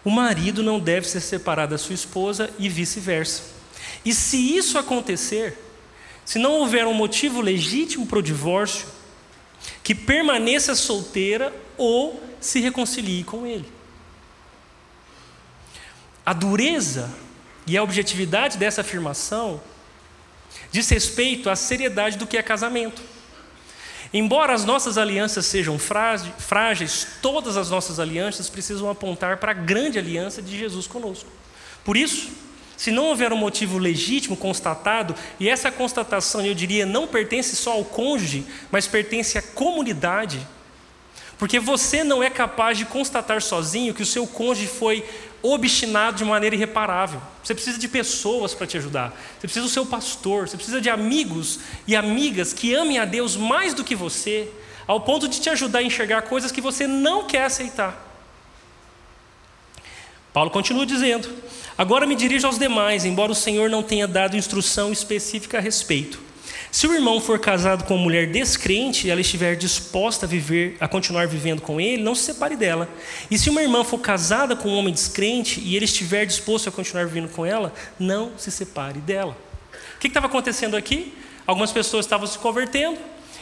o marido não deve se separar da sua esposa e vice-versa. E se isso acontecer, se não houver um motivo legítimo para o divórcio, que permaneça solteira ou se reconcilie com ele. A dureza e a objetividade dessa afirmação diz respeito à seriedade do que é casamento. Embora as nossas alianças sejam frágeis, todas as nossas alianças precisam apontar para a grande aliança de Jesus conosco. Por isso, se não houver um motivo legítimo constatado, e essa constatação, eu diria, não pertence só ao cônjuge, mas pertence à comunidade, porque você não é capaz de constatar sozinho que o seu cônjuge foi obstinado de maneira irreparável. Você precisa de pessoas para te ajudar. Você precisa do seu pastor, você precisa de amigos e amigas que amem a Deus mais do que você, ao ponto de te ajudar a enxergar coisas que você não quer aceitar. Paulo continua dizendo: Agora me dirijo aos demais, embora o Senhor não tenha dado instrução específica a respeito. Se o irmão for casado com uma mulher descrente e ela estiver disposta a viver, a continuar vivendo com ele, não se separe dela. E se uma irmã for casada com um homem descrente e ele estiver disposto a continuar vivendo com ela, não se separe dela. O que estava acontecendo aqui? Algumas pessoas estavam se convertendo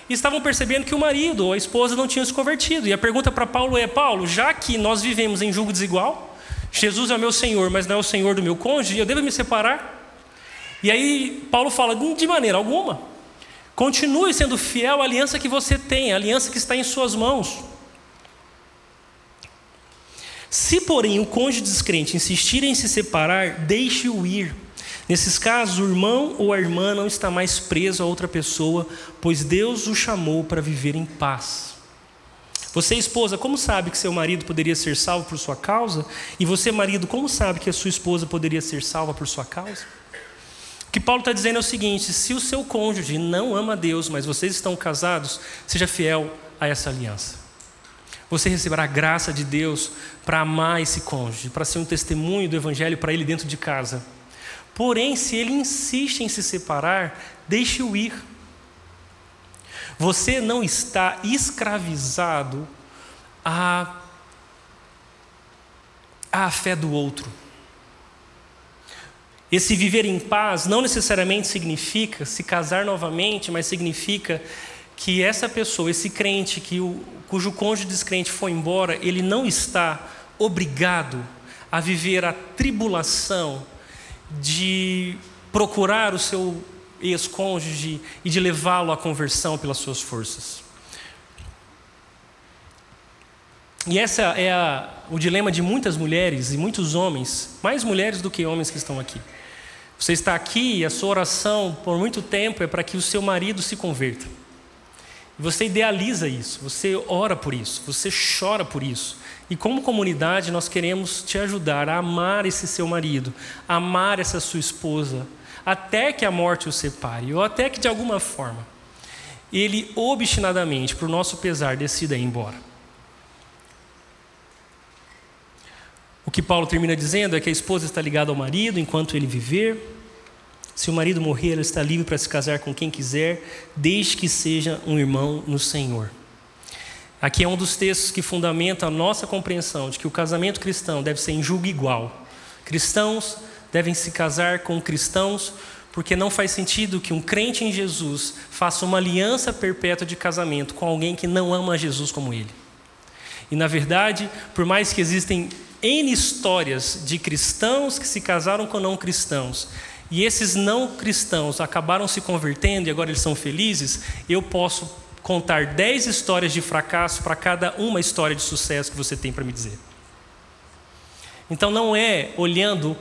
e estavam percebendo que o marido ou a esposa não tinham se convertido. E a pergunta para Paulo é: Paulo, já que nós vivemos em julgo desigual, Jesus é o meu Senhor, mas não é o Senhor do meu cônjuge, eu devo me separar? E aí Paulo fala: de maneira alguma. Continue sendo fiel à aliança que você tem, à aliança que está em suas mãos. Se, porém, o cônjuge descrente insistir em se separar, deixe-o ir. Nesses casos, o irmão ou a irmã não está mais preso a outra pessoa, pois Deus o chamou para viver em paz. Você, esposa, como sabe que seu marido poderia ser salvo por sua causa? E você, marido, como sabe que a sua esposa poderia ser salva por sua causa? O que Paulo está dizendo é o seguinte: se o seu cônjuge não ama Deus, mas vocês estão casados, seja fiel a essa aliança. Você receberá a graça de Deus para amar esse cônjuge, para ser um testemunho do Evangelho para ele dentro de casa. Porém, se ele insiste em se separar, deixe-o ir. Você não está escravizado à, à fé do outro. Esse viver em paz não necessariamente significa se casar novamente, mas significa que essa pessoa, esse crente que o, cujo cônjuge descrente foi embora, ele não está obrigado a viver a tribulação de procurar o seu ex-cônjuge e de levá-lo à conversão pelas suas forças. E esse é a, o dilema de muitas mulheres e muitos homens, mais mulheres do que homens que estão aqui. Você está aqui e a sua oração por muito tempo é para que o seu marido se converta. Você idealiza isso, você ora por isso, você chora por isso. E como comunidade, nós queremos te ajudar a amar esse seu marido, amar essa sua esposa, até que a morte o separe, ou até que de alguma forma ele obstinadamente, por nosso pesar, decida ir embora. O que Paulo termina dizendo é que a esposa está ligada ao marido enquanto ele viver. Se o marido morrer, ela está livre para se casar com quem quiser, desde que seja um irmão no Senhor. Aqui é um dos textos que fundamenta a nossa compreensão de que o casamento cristão deve ser em julgo igual. Cristãos devem se casar com cristãos, porque não faz sentido que um crente em Jesus faça uma aliança perpétua de casamento com alguém que não ama Jesus como ele. E na verdade, por mais que existem N histórias de cristãos que se casaram com não cristãos, e esses não cristãos acabaram se convertendo e agora eles são felizes, eu posso contar 10 histórias de fracasso para cada uma história de sucesso que você tem para me dizer. Então não é olhando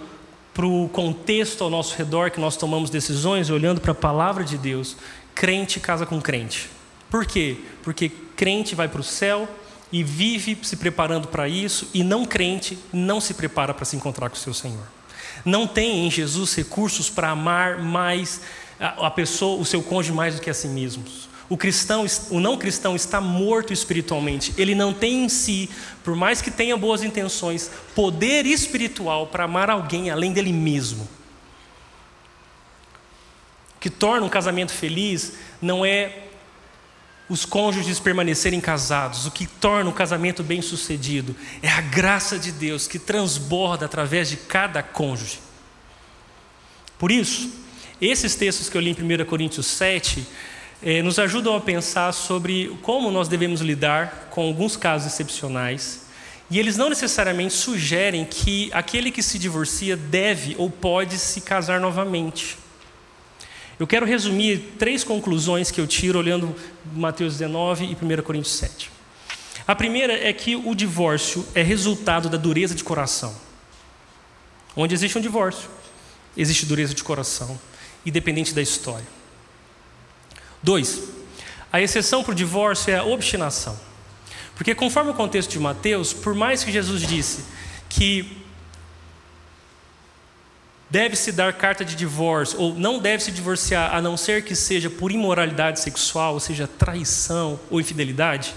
para o contexto ao nosso redor que nós tomamos decisões, olhando para a palavra de Deus, crente casa com crente. Por quê? Porque crente vai para o céu, e vive se preparando para isso, e não crente não se prepara para se encontrar com o seu Senhor. Não tem em Jesus recursos para amar mais a pessoa, o seu cônjuge mais do que a si mesmos. O cristão, o não cristão está morto espiritualmente. Ele não tem em si, por mais que tenha boas intenções, poder espiritual para amar alguém além dele mesmo. O que torna um casamento feliz não é os cônjuges permanecerem casados, o que torna o casamento bem-sucedido é a graça de Deus que transborda através de cada cônjuge. Por isso, esses textos que eu li em 1 Coríntios 7 eh, nos ajudam a pensar sobre como nós devemos lidar com alguns casos excepcionais. E eles não necessariamente sugerem que aquele que se divorcia deve ou pode se casar novamente. Eu quero resumir três conclusões que eu tiro olhando Mateus 19 e 1 Coríntios 7. A primeira é que o divórcio é resultado da dureza de coração. Onde existe um divórcio, existe dureza de coração, independente da história. Dois, a exceção para o divórcio é a obstinação. Porque, conforme o contexto de Mateus, por mais que Jesus disse que deve-se dar carta de divórcio, ou não deve se divorciar, a não ser que seja por imoralidade sexual, ou seja, traição ou infidelidade,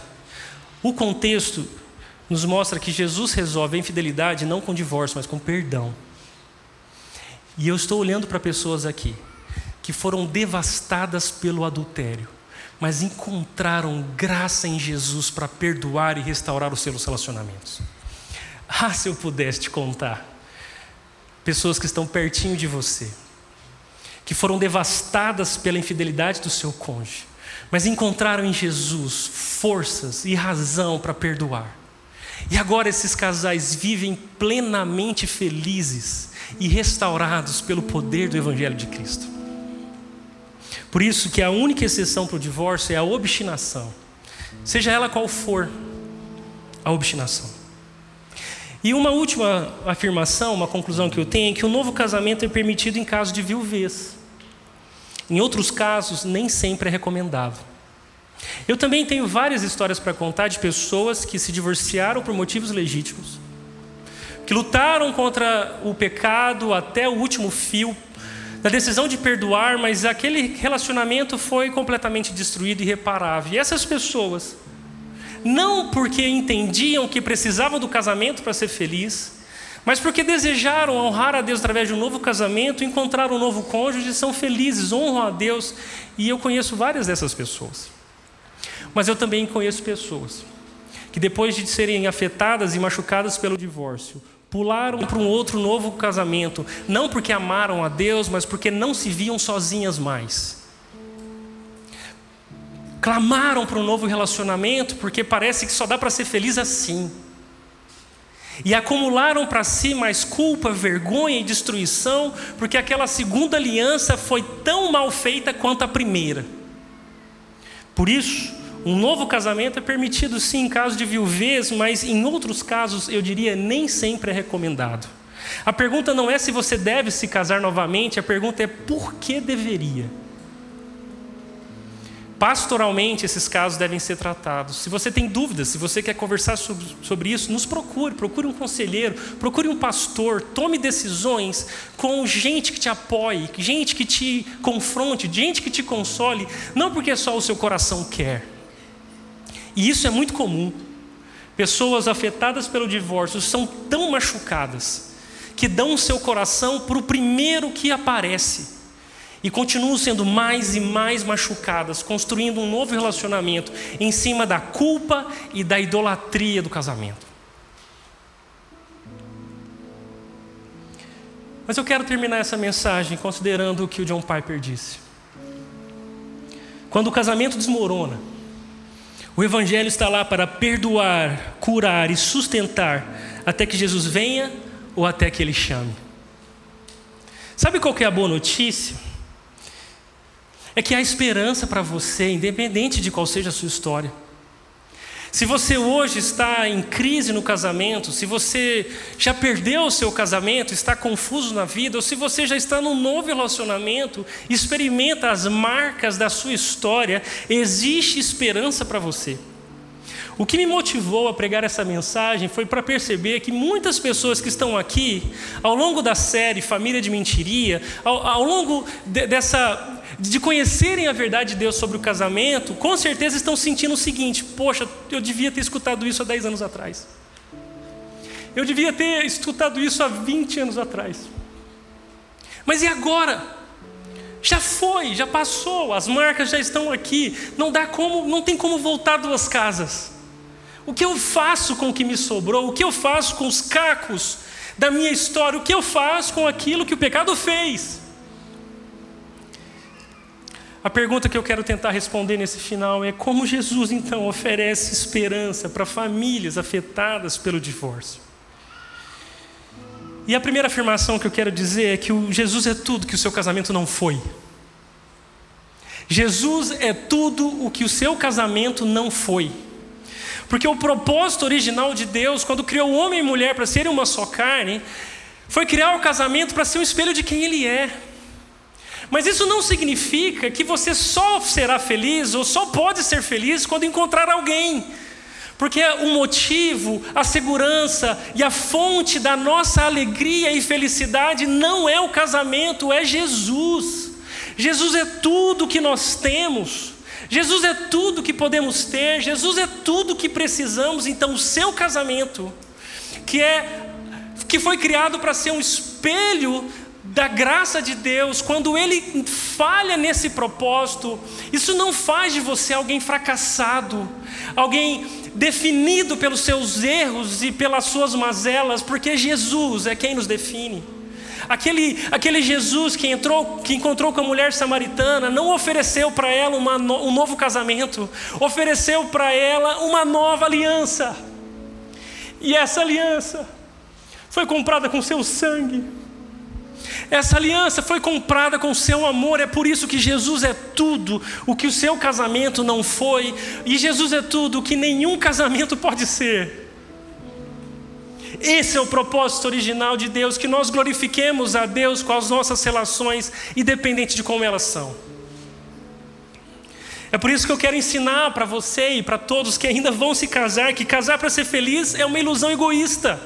o contexto nos mostra que Jesus resolve a infidelidade não com divórcio, mas com perdão. E eu estou olhando para pessoas aqui que foram devastadas pelo adultério, mas encontraram graça em Jesus para perdoar e restaurar os seus relacionamentos. Ah, se eu pudesse te contar pessoas que estão pertinho de você, que foram devastadas pela infidelidade do seu cônjuge, mas encontraram em Jesus forças e razão para perdoar. E agora esses casais vivem plenamente felizes e restaurados pelo poder do Evangelho de Cristo. Por isso que a única exceção para o divórcio é a obstinação, seja ela qual for a obstinação. E uma última afirmação, uma conclusão que eu tenho é que o novo casamento é permitido em caso de viuvez. Em outros casos, nem sempre é recomendável. Eu também tenho várias histórias para contar de pessoas que se divorciaram por motivos legítimos, que lutaram contra o pecado até o último fio, da decisão de perdoar, mas aquele relacionamento foi completamente destruído e irreparável. E essas pessoas não porque entendiam que precisavam do casamento para ser feliz, mas porque desejaram honrar a Deus através de um novo casamento, encontrar um novo cônjuge, e são felizes, honram a Deus, e eu conheço várias dessas pessoas. Mas eu também conheço pessoas que depois de serem afetadas e machucadas pelo divórcio, pularam para um outro novo casamento, não porque amaram a Deus, mas porque não se viam sozinhas mais. Clamaram para um novo relacionamento porque parece que só dá para ser feliz assim. E acumularam para si mais culpa, vergonha e destruição, porque aquela segunda aliança foi tão mal feita quanto a primeira. Por isso, um novo casamento é permitido sim em caso de viuvez, mas em outros casos, eu diria, nem sempre é recomendado. A pergunta não é se você deve se casar novamente, a pergunta é por que deveria. Pastoralmente, esses casos devem ser tratados. Se você tem dúvidas, se você quer conversar sobre, isso, nos procure. Procure um conselheiro, procure um pastor. Tome decisões com gente que te apoie, gente que te confronte, gente que te console. Não porque só o seu coração quer. E isso é muito comum. Pessoas afetadas pelo divórcio são tão machucadas que dão o seu coração para o primeiro que aparece e continuam sendo mais e mais machucadas, construindo um novo relacionamento em cima da culpa e da idolatria do casamento. Mas eu quero terminar essa mensagem considerando o que o John Piper disse. Quando o casamento desmorona, o Evangelho está lá para perdoar, curar e sustentar até que Jesus venha ou até que Ele chame. Sabe qual é a boa notícia? É que há esperança para você, independente de qual seja a sua história. Se você hoje está em crise no casamento, se você já perdeu o seu casamento, está confuso na vida, ou se você já está num novo relacionamento, experimenta as marcas da sua história, existe esperança para você. O que me motivou a pregar essa mensagem foi para perceber que muitas pessoas que estão aqui, ao longo da série Família de Mentiria, ao, ao longo de, dessa de conhecerem a verdade de Deus sobre o casamento, com certeza estão sentindo o seguinte: poxa, eu devia ter escutado isso há 10 anos atrás. Eu devia ter escutado isso há 20 anos atrás. Mas e agora? Já foi, já passou, as marcas já estão aqui. Não dá como, não tem como voltar duas casas. O que eu faço com o que me sobrou? O que eu faço com os cacos da minha história? O que eu faço com aquilo que o pecado fez? A pergunta que eu quero tentar responder nesse final é como Jesus então oferece esperança para famílias afetadas pelo divórcio. E a primeira afirmação que eu quero dizer é que o Jesus é tudo que o seu casamento não foi. Jesus é tudo o que o seu casamento não foi. Porque o propósito original de Deus, quando criou o homem e mulher para serem uma só carne, foi criar o casamento para ser um espelho de quem ele é. Mas isso não significa que você só será feliz ou só pode ser feliz quando encontrar alguém. Porque o motivo, a segurança e a fonte da nossa alegria e felicidade não é o casamento, é Jesus. Jesus é tudo que nós temos. Jesus é tudo que podemos ter, Jesus é tudo que precisamos. Então, o seu casamento, que é que foi criado para ser um espelho da graça de Deus, quando ele falha nesse propósito, isso não faz de você alguém fracassado, alguém definido pelos seus erros e pelas suas mazelas, porque Jesus é quem nos define. Aquele, aquele Jesus que entrou, que encontrou com a mulher samaritana, não ofereceu para ela uma, um novo casamento, ofereceu para ela uma nova aliança. E essa aliança foi comprada com seu sangue. Essa aliança foi comprada com seu amor, é por isso que Jesus é tudo o que o seu casamento não foi, e Jesus é tudo o que nenhum casamento pode ser. Esse é o propósito original de Deus, que nós glorifiquemos a Deus com as nossas relações, independente de como elas são. É por isso que eu quero ensinar para você e para todos que ainda vão se casar que casar para ser feliz é uma ilusão egoísta.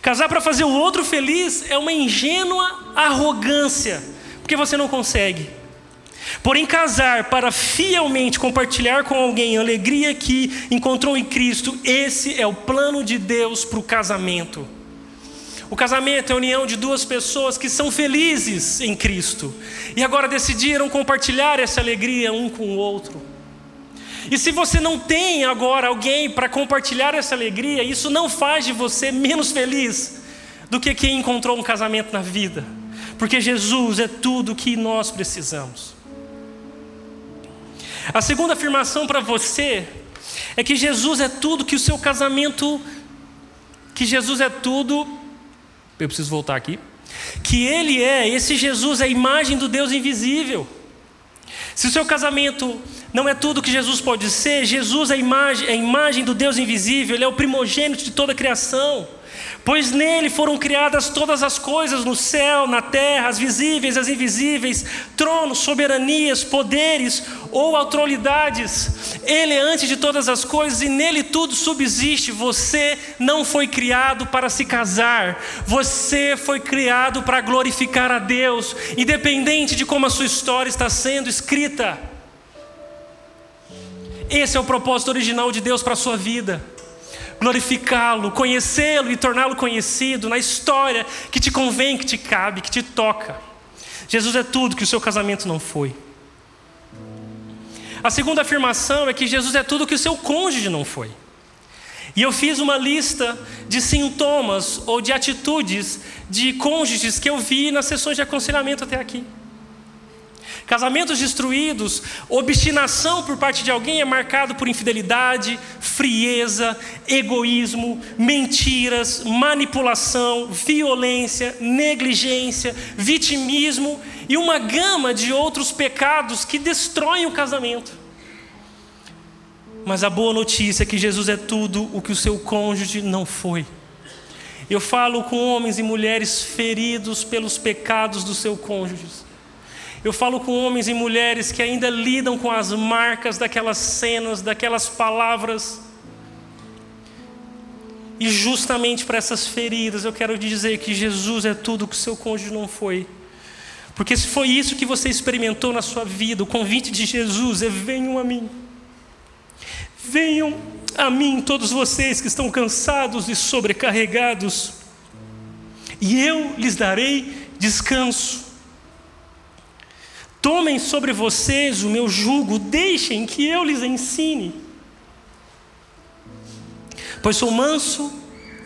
Casar para fazer o outro feliz é uma ingênua arrogância, porque você não consegue. Porém, casar para fielmente compartilhar com alguém a alegria que encontrou em Cristo, esse é o plano de Deus para o casamento. O casamento é a união de duas pessoas que são felizes em Cristo e agora decidiram compartilhar essa alegria um com o outro. E se você não tem agora alguém para compartilhar essa alegria, isso não faz de você menos feliz do que quem encontrou um casamento na vida, porque Jesus é tudo o que nós precisamos. A segunda afirmação para você é que Jesus é tudo que o seu casamento, que Jesus é tudo. Eu preciso voltar aqui. Que Ele é, esse Jesus é a imagem do Deus invisível. Se o seu casamento não é tudo que Jesus pode ser, Jesus é a imagem, é a imagem do Deus invisível, Ele é o primogênito de toda a criação pois nele foram criadas todas as coisas no céu, na terra, as visíveis, as invisíveis, tronos, soberanias, poderes ou autoridades. Ele é antes de todas as coisas e nele tudo subsiste. Você não foi criado para se casar, você foi criado para glorificar a Deus, independente de como a sua história está sendo escrita. Esse é o propósito original de Deus para a sua vida glorificá-lo, conhecê-lo e torná-lo conhecido na história que te convém, que te cabe, que te toca. Jesus é tudo que o seu casamento não foi. A segunda afirmação é que Jesus é tudo que o seu cônjuge não foi. E eu fiz uma lista de sintomas ou de atitudes de cônjuges que eu vi nas sessões de aconselhamento até aqui. Casamentos destruídos, obstinação por parte de alguém é marcado por infidelidade, frieza, egoísmo, mentiras, manipulação, violência, negligência, vitimismo e uma gama de outros pecados que destroem o casamento. Mas a boa notícia é que Jesus é tudo o que o seu cônjuge não foi. Eu falo com homens e mulheres feridos pelos pecados dos seus cônjuges eu falo com homens e mulheres que ainda lidam com as marcas daquelas cenas, daquelas palavras. E justamente para essas feridas eu quero dizer que Jesus é tudo que o seu cônjuge não foi. Porque se foi isso que você experimentou na sua vida, o convite de Jesus é: venham a mim. Venham a mim, todos vocês que estão cansados e sobrecarregados, e eu lhes darei descanso. Tomem sobre vocês o meu jugo, deixem que eu lhes ensine. Pois sou manso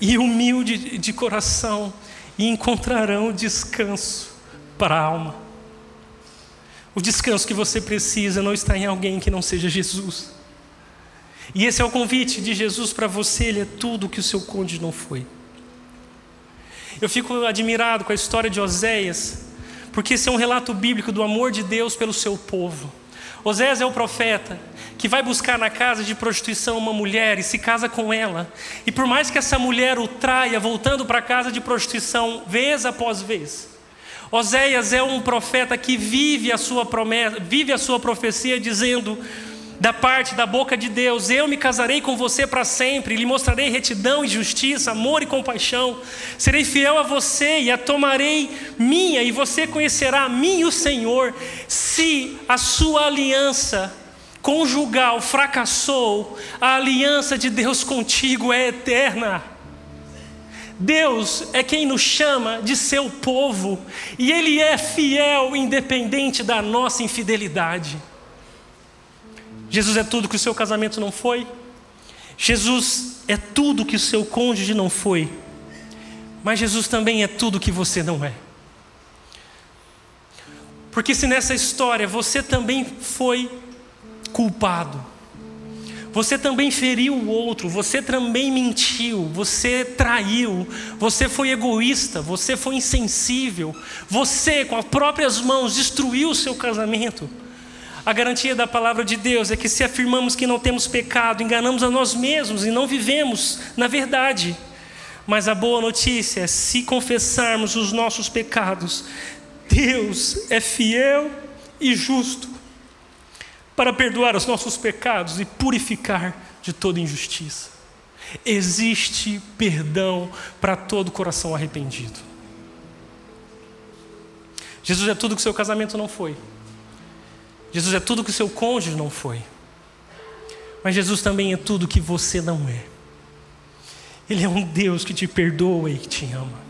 e humilde de coração, e encontrarão descanso para a alma. O descanso que você precisa não está em alguém que não seja Jesus. E esse é o convite de Jesus para você, ele é tudo que o seu cônjuge não foi. Eu fico admirado com a história de Oséias, porque esse é um relato bíblico do amor de Deus pelo seu povo. Osés é o profeta que vai buscar na casa de prostituição uma mulher e se casa com ela. E por mais que essa mulher o traia, voltando para a casa de prostituição vez após vez, Oséias é um profeta que vive a sua promessa, vive a sua profecia dizendo: da parte da boca de Deus: Eu me casarei com você para sempre, lhe mostrarei retidão e justiça, amor e compaixão. Serei fiel a você e a tomarei minha, e você conhecerá a mim e o Senhor. Se a sua aliança conjugal fracassou, a aliança de Deus contigo é eterna. Deus é quem nos chama de seu povo, e Ele é fiel, independente da nossa infidelidade. Jesus é tudo que o seu casamento não foi. Jesus é tudo que o seu cônjuge não foi. Mas Jesus também é tudo que você não é. Porque se nessa história você também foi culpado, você também feriu o outro, você também mentiu, você traiu, você foi egoísta, você foi insensível, você com as próprias mãos destruiu o seu casamento. A garantia da palavra de Deus é que se afirmamos que não temos pecado, enganamos a nós mesmos e não vivemos na verdade. Mas a boa notícia é: se confessarmos os nossos pecados, Deus é fiel e justo para perdoar os nossos pecados e purificar de toda injustiça. Existe perdão para todo coração arrependido. Jesus é tudo que seu casamento não foi. Jesus é tudo que o seu cônjuge não foi. Mas Jesus também é tudo que você não é. Ele é um Deus que te perdoa e que te ama.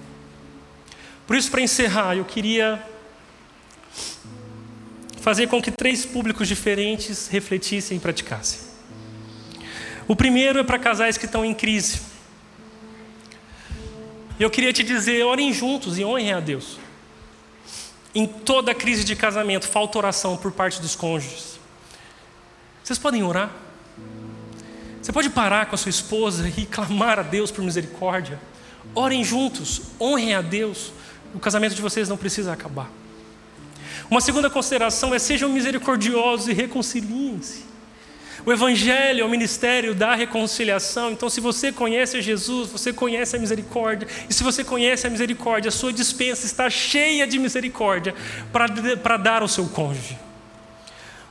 Por isso, para encerrar, eu queria fazer com que três públicos diferentes refletissem e praticassem. O primeiro é para casais que estão em crise. Eu queria te dizer: orem juntos e honrem a Deus. Em toda crise de casamento, falta oração por parte dos cônjuges. Vocês podem orar? Você pode parar com a sua esposa e clamar a Deus por misericórdia. Orem juntos, honrem a Deus. O casamento de vocês não precisa acabar. Uma segunda consideração é sejam misericordiosos e reconciliem-se. O Evangelho é o ministério da reconciliação. Então, se você conhece Jesus, você conhece a misericórdia. E se você conhece a misericórdia, a sua dispensa está cheia de misericórdia para dar ao seu cônjuge.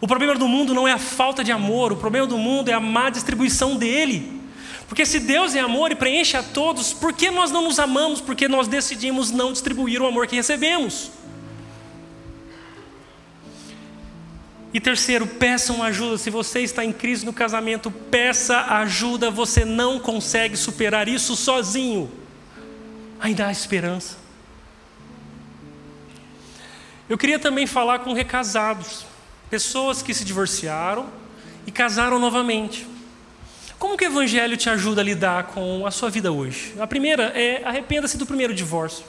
O problema do mundo não é a falta de amor, o problema do mundo é a má distribuição dele. Porque se Deus é amor e preenche a todos, por que nós não nos amamos? Porque nós decidimos não distribuir o amor que recebemos. E terceiro, peçam ajuda. Se você está em crise no casamento, peça ajuda. Você não consegue superar isso sozinho. Ainda há esperança. Eu queria também falar com recasados, pessoas que se divorciaram e casaram novamente. Como que o Evangelho te ajuda a lidar com a sua vida hoje? A primeira é arrependa-se do primeiro divórcio.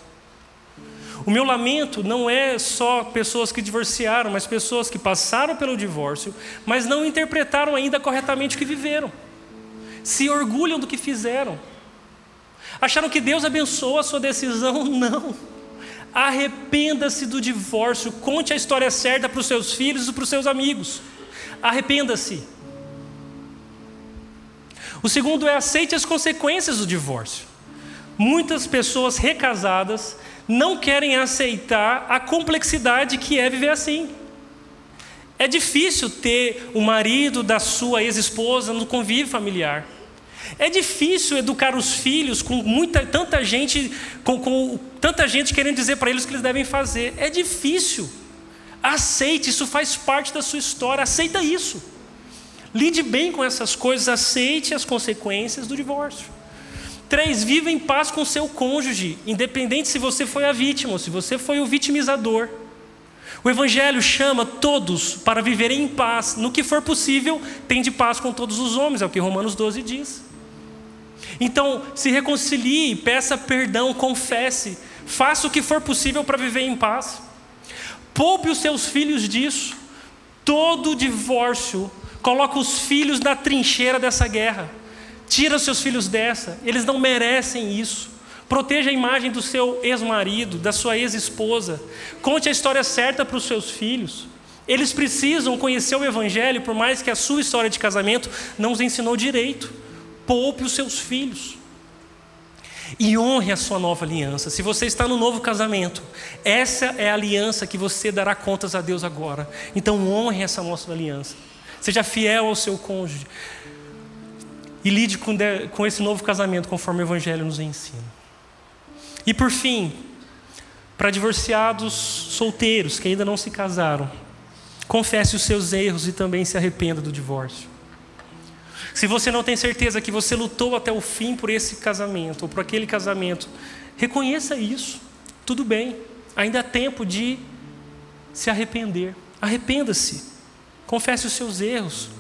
O meu lamento não é só pessoas que divorciaram, mas pessoas que passaram pelo divórcio, mas não interpretaram ainda corretamente o que viveram. Se orgulham do que fizeram. Acharam que Deus abençoou a sua decisão? Não. Arrependa-se do divórcio, conte a história certa para os seus filhos e para os seus amigos. Arrependa-se. O segundo é aceite as consequências do divórcio. Muitas pessoas recasadas não querem aceitar a complexidade que é viver assim. É difícil ter o marido da sua ex-esposa no convívio familiar. É difícil educar os filhos com muita, tanta gente, com, com tanta gente querendo dizer para eles o que eles devem fazer. É difícil. Aceite, isso faz parte da sua história. Aceita isso. Lide bem com essas coisas, aceite as consequências do divórcio. Três, viva em paz com seu cônjuge, independente se você foi a vítima ou se você foi o vitimizador. O Evangelho chama todos para viverem em paz. No que for possível, tem de paz com todos os homens, é o que Romanos 12 diz. Então, se reconcilie, peça perdão, confesse, faça o que for possível para viver em paz. Poupe os seus filhos disso. Todo divórcio coloca os filhos na trincheira dessa guerra. Tira os seus filhos dessa, eles não merecem isso. Proteja a imagem do seu ex-marido, da sua ex-esposa. Conte a história certa para os seus filhos. Eles precisam conhecer o Evangelho, por mais que a sua história de casamento não os ensinou direito. Poupe os seus filhos. E honre a sua nova aliança. Se você está no novo casamento, essa é a aliança que você dará contas a Deus agora. Então honre essa nossa aliança. Seja fiel ao seu cônjuge e lide com, de, com esse novo casamento conforme o Evangelho nos ensina. E por fim, para divorciados solteiros que ainda não se casaram, confesse os seus erros e também se arrependa do divórcio. Se você não tem certeza que você lutou até o fim por esse casamento ou por aquele casamento, reconheça isso. Tudo bem, ainda há tempo de se arrepender. Arrependa-se. Confesse os seus erros.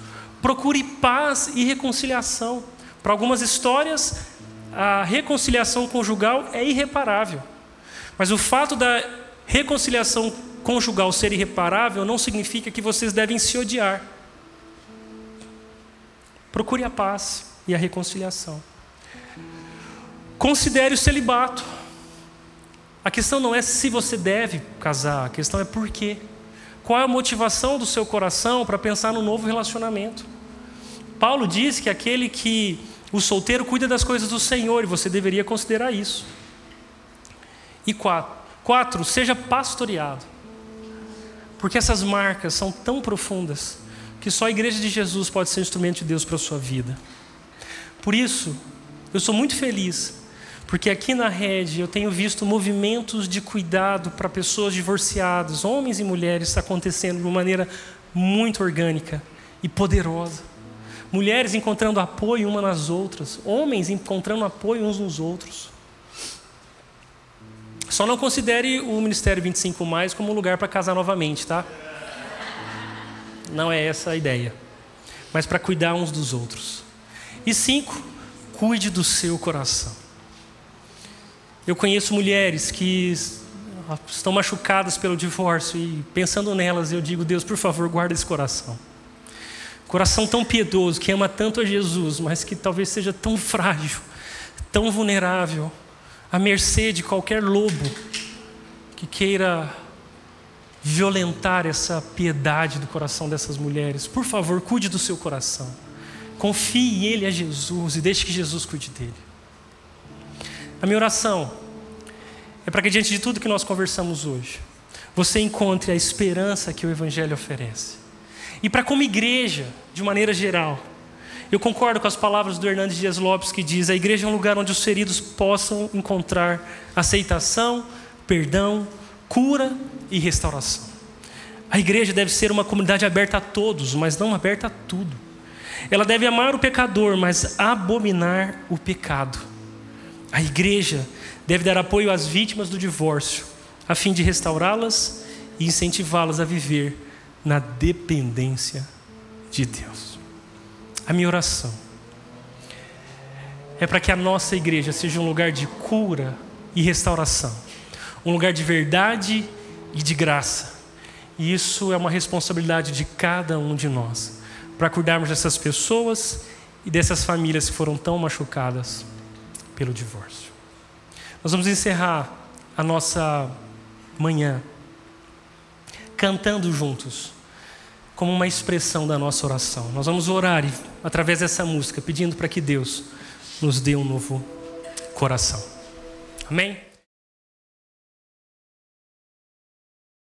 Procure paz e reconciliação. Para algumas histórias, a reconciliação conjugal é irreparável. Mas o fato da reconciliação conjugal ser irreparável não significa que vocês devem se odiar. Procure a paz e a reconciliação. Considere o celibato. A questão não é se você deve casar, a questão é por quê. Qual é a motivação do seu coração para pensar no novo relacionamento? Paulo diz que aquele que o solteiro cuida das coisas do Senhor, e você deveria considerar isso. E quatro, quatro seja pastoreado. Porque essas marcas são tão profundas que só a igreja de Jesus pode ser instrumento de Deus para a sua vida. Por isso, eu sou muito feliz, porque aqui na rede eu tenho visto movimentos de cuidado para pessoas divorciadas, homens e mulheres, acontecendo de uma maneira muito orgânica e poderosa mulheres encontrando apoio uma nas outras, homens encontrando apoio uns nos outros. Só não considere o Ministério 25 mais como um lugar para casar novamente, tá? Não é essa a ideia. Mas para cuidar uns dos outros. E cinco, cuide do seu coração. Eu conheço mulheres que estão machucadas pelo divórcio e pensando nelas, eu digo, Deus, por favor, guarda esse coração. Coração tão piedoso, que ama tanto a Jesus, mas que talvez seja tão frágil, tão vulnerável, à mercê de qualquer lobo que queira violentar essa piedade do coração dessas mulheres. Por favor, cuide do seu coração. Confie Ele a Jesus e deixe que Jesus cuide dele. A minha oração é para que, diante de tudo que nós conversamos hoje, você encontre a esperança que o Evangelho oferece. E para, como igreja, de maneira geral, eu concordo com as palavras do Hernandes Dias Lopes que diz: a igreja é um lugar onde os feridos possam encontrar aceitação, perdão, cura e restauração. A igreja deve ser uma comunidade aberta a todos, mas não aberta a tudo. Ela deve amar o pecador, mas abominar o pecado. A igreja deve dar apoio às vítimas do divórcio, a fim de restaurá-las e incentivá-las a viver na dependência de Deus. A minha oração é para que a nossa igreja seja um lugar de cura e restauração, um lugar de verdade e de graça. E isso é uma responsabilidade de cada um de nós, para cuidarmos dessas pessoas e dessas famílias que foram tão machucadas pelo divórcio. Nós vamos encerrar a nossa manhã cantando juntos, como uma expressão da nossa oração. Nós vamos orar através dessa música, pedindo para que Deus nos dê um novo coração. Amém?